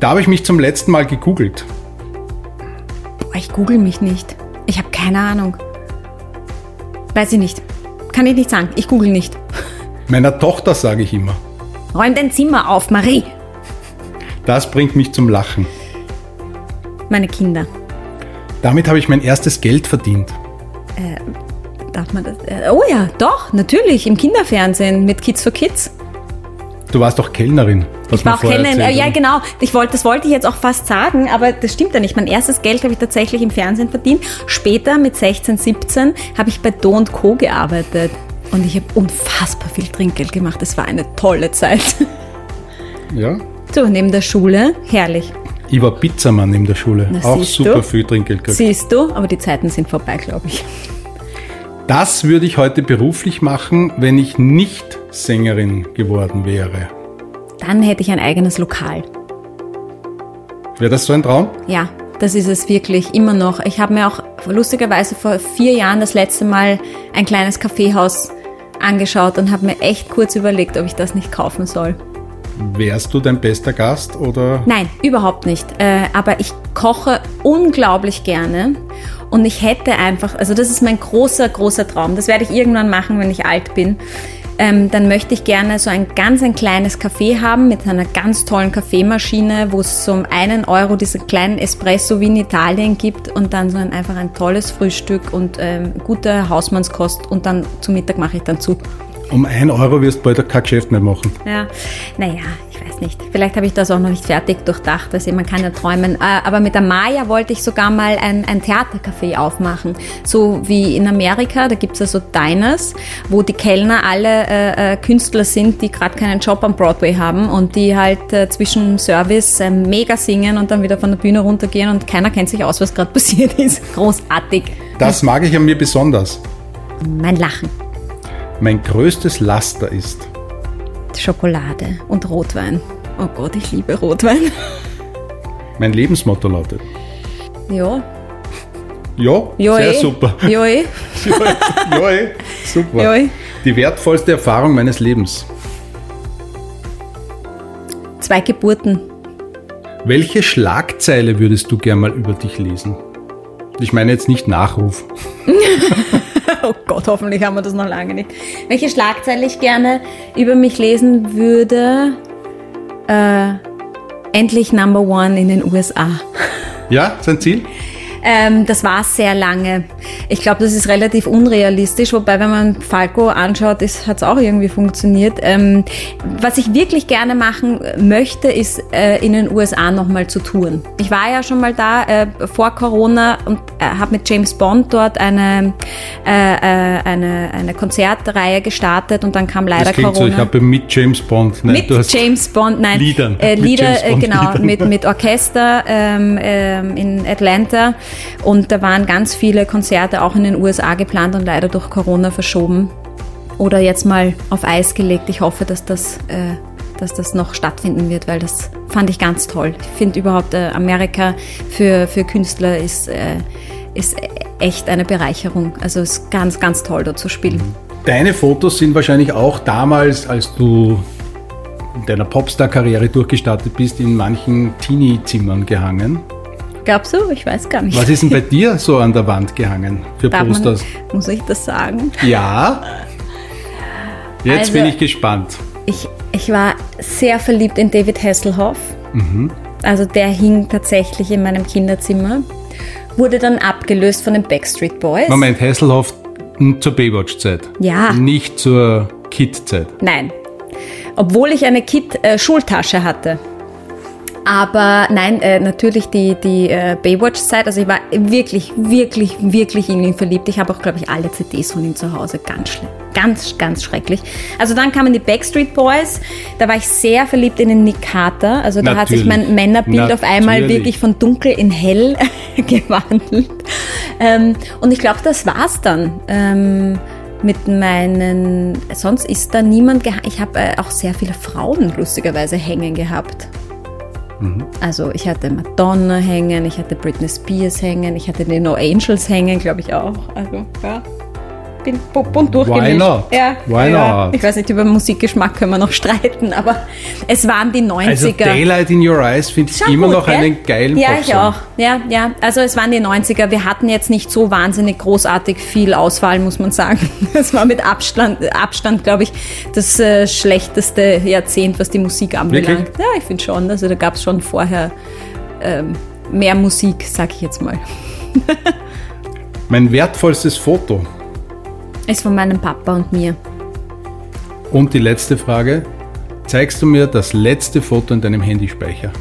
Da habe ich mich zum letzten Mal gegoogelt. Boah, ich google mich nicht. Ich habe keine Ahnung. Weiß ich nicht. Kann ich nicht sagen. Ich google nicht. Meiner Tochter sage ich immer. Räum dein Zimmer auf, Marie. Das bringt mich zum Lachen. Meine Kinder. Damit habe ich mein erstes Geld verdient. Darf man das? Äh, oh ja, doch, natürlich. Im Kinderfernsehen mit Kids for Kids. Du warst doch Kellnerin. was Ich war auch Kellnerin. Äh, ja, genau. Ich wollte, das wollte ich jetzt auch fast sagen, aber das stimmt ja nicht. Mein erstes Geld habe ich tatsächlich im Fernsehen verdient. Später, mit 16, 17, habe ich bei Do und Co. gearbeitet. Und ich habe unfassbar viel Trinkgeld gemacht. Es war eine tolle Zeit. Ja. So, neben der Schule, herrlich. Ich war Pizzamann in der Schule. Na, auch super du? viel Trinkgeld gekriegt. Siehst du, aber die Zeiten sind vorbei, glaube ich. Das würde ich heute beruflich machen, wenn ich nicht Sängerin geworden wäre. Dann hätte ich ein eigenes Lokal. Wäre das so ein Traum? Ja, das ist es wirklich immer noch. Ich habe mir auch lustigerweise vor vier Jahren das letzte Mal ein kleines Kaffeehaus angeschaut und habe mir echt kurz überlegt, ob ich das nicht kaufen soll. Wärst du dein bester Gast oder? Nein, überhaupt nicht. Äh, aber ich koche unglaublich gerne und ich hätte einfach, also das ist mein großer, großer Traum. Das werde ich irgendwann machen, wenn ich alt bin. Ähm, dann möchte ich gerne so ein ganz ein kleines Café haben mit einer ganz tollen Kaffeemaschine, wo es so um einen Euro diesen kleinen Espresso wie in Italien gibt und dann so ein, einfach ein tolles Frühstück und ähm, gute Hausmannskost und dann zum Mittag mache ich dann zu. Um ein Euro wirst du bald kein Geschäft mehr machen. Ja, naja, ich weiß nicht. Vielleicht habe ich das auch noch nicht fertig durchdacht. Also man kann ja träumen. Äh, Aber mit der Maya wollte ich sogar mal ein, ein Theatercafé aufmachen. So wie in Amerika, da gibt es ja so Diners, wo die Kellner alle äh, äh, Künstler sind, die gerade keinen Job am Broadway haben und die halt äh, zwischen Service äh, mega singen und dann wieder von der Bühne runtergehen und keiner kennt sich aus, was gerade passiert ist. Großartig. Das mag ich an mir besonders. Mein Lachen. Mein größtes Laster ist. Schokolade und Rotwein. Oh Gott, ich liebe Rotwein. Mein Lebensmotto lautet. Ja, Ja, Ja, sehr eh. super. Ja, eh. ja, eh, super. Eh. Die wertvollste Erfahrung meines Lebens. Zwei Geburten. Welche Schlagzeile würdest du gern mal über dich lesen? Ich meine jetzt nicht Nachruf. Oh Gott, hoffentlich haben wir das noch lange nicht. Welche Schlagzeile ich gerne über mich lesen würde? Äh, endlich Number One in den USA. Ja, sein Ziel? Ähm, das war sehr lange. Ich glaube, das ist relativ unrealistisch, wobei, wenn man Falco anschaut, hat es auch irgendwie funktioniert. Ähm, was ich wirklich gerne machen möchte, ist äh, in den USA nochmal zu touren. Ich war ja schon mal da äh, vor Corona und äh, habe mit James Bond dort eine, äh, äh, eine, eine Konzertreihe gestartet und dann kam leider Das klingt so, Corona. ich habe mit James Bond. Nein, Mit du hast James Bond, nein. Liedern. Äh, Mit Lieder, äh, Bond genau, Liedern. mit, mit Orchester ähm, ähm, in Atlanta. Und da waren ganz viele Konzerte auch in den USA geplant und leider durch Corona verschoben. Oder jetzt mal auf Eis gelegt. Ich hoffe, dass das äh, dass das noch stattfinden wird, weil das fand ich ganz toll. Ich finde überhaupt äh, Amerika für, für Künstler ist, äh, ist echt eine Bereicherung. Also es ist ganz, ganz toll dort zu spielen. Deine Fotos sind wahrscheinlich auch damals, als du in deiner Popstar-Karriere durchgestartet bist, in manchen Teenie-Zimmern gehangen. Glaubst du? Ich weiß gar nicht. Was ist denn bei dir so an der Wand gehangen für Darf man- Posters? Muss ich das sagen? Ja. Jetzt Also- bin ich gespannt. Ich, ich war sehr verliebt in David Hasselhoff. Also der hing tatsächlich in meinem Kinderzimmer. Wurde dann abgelöst von den Backstreet Boys. Moment, Hasselhoff zur Baywatch-Zeit. Ja. Nicht zur Kid-Zeit. Nein. Obwohl ich eine Kit-Schultasche hatte. Aber nein, äh, natürlich die, die äh, Baywatch-Zeit. Also ich war wirklich, wirklich, wirklich in ihn verliebt. Ich habe auch, glaube ich, alle CDs von ihm zu Hause. Ganz schlimm. Ganz, ganz schrecklich. Also dann kamen die Backstreet Boys. Da war ich sehr verliebt in den Nick Carter. Also da hat sich mein Natürlich. Männerbild auf einmal Natürlich. wirklich von dunkel in hell gewandelt. Ähm, und ich glaube, das war's dann. Ähm, mit meinen, sonst ist da niemand. Ich habe äh, auch sehr viele Frauen lustigerweise hängen gehabt. Also ich hatte Madonna hängen, ich hatte Britney Spears hängen, ich hatte die No Angels hängen, glaube ich auch. Also ja, bin bu- bunt durchgemischt. Why not? Ja, Why ja. not? Ich weiß nicht, über Musikgeschmack können wir noch streiten, aber es waren die 90er. Also Daylight in Your Eyes finde ich immer gut, noch gell? einen geilen Ja, Popsong. ich auch. Ja, ja. Also es waren die 90er. Wir hatten jetzt nicht so wahnsinnig großartig viel Auswahl, muss man sagen. Es war mit Abstand, Abstand glaube ich, das äh, schlechteste Jahrzehnt, was die Musik anbelangt. Wirklich? Ja, ich finde schon. Also da gab es schon vorher ähm, mehr Musik, sag ich jetzt mal. Mein wertvollstes Foto. Ist von meinem Papa und mir. Und die letzte Frage. Zeigst du mir das letzte Foto in deinem Handyspeicher?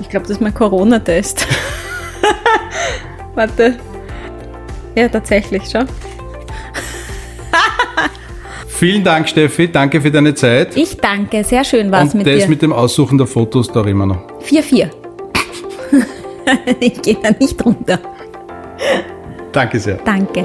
Ich glaube, das ist mein Corona-Test. Warte. Ja, tatsächlich schon. Vielen Dank, Steffi. Danke für deine Zeit. Ich danke. Sehr schön war es Und mit das dir. mit dem Aussuchen der Fotos, da wir noch. 4-4. ich gehe da nicht runter. Danke sehr. Danke.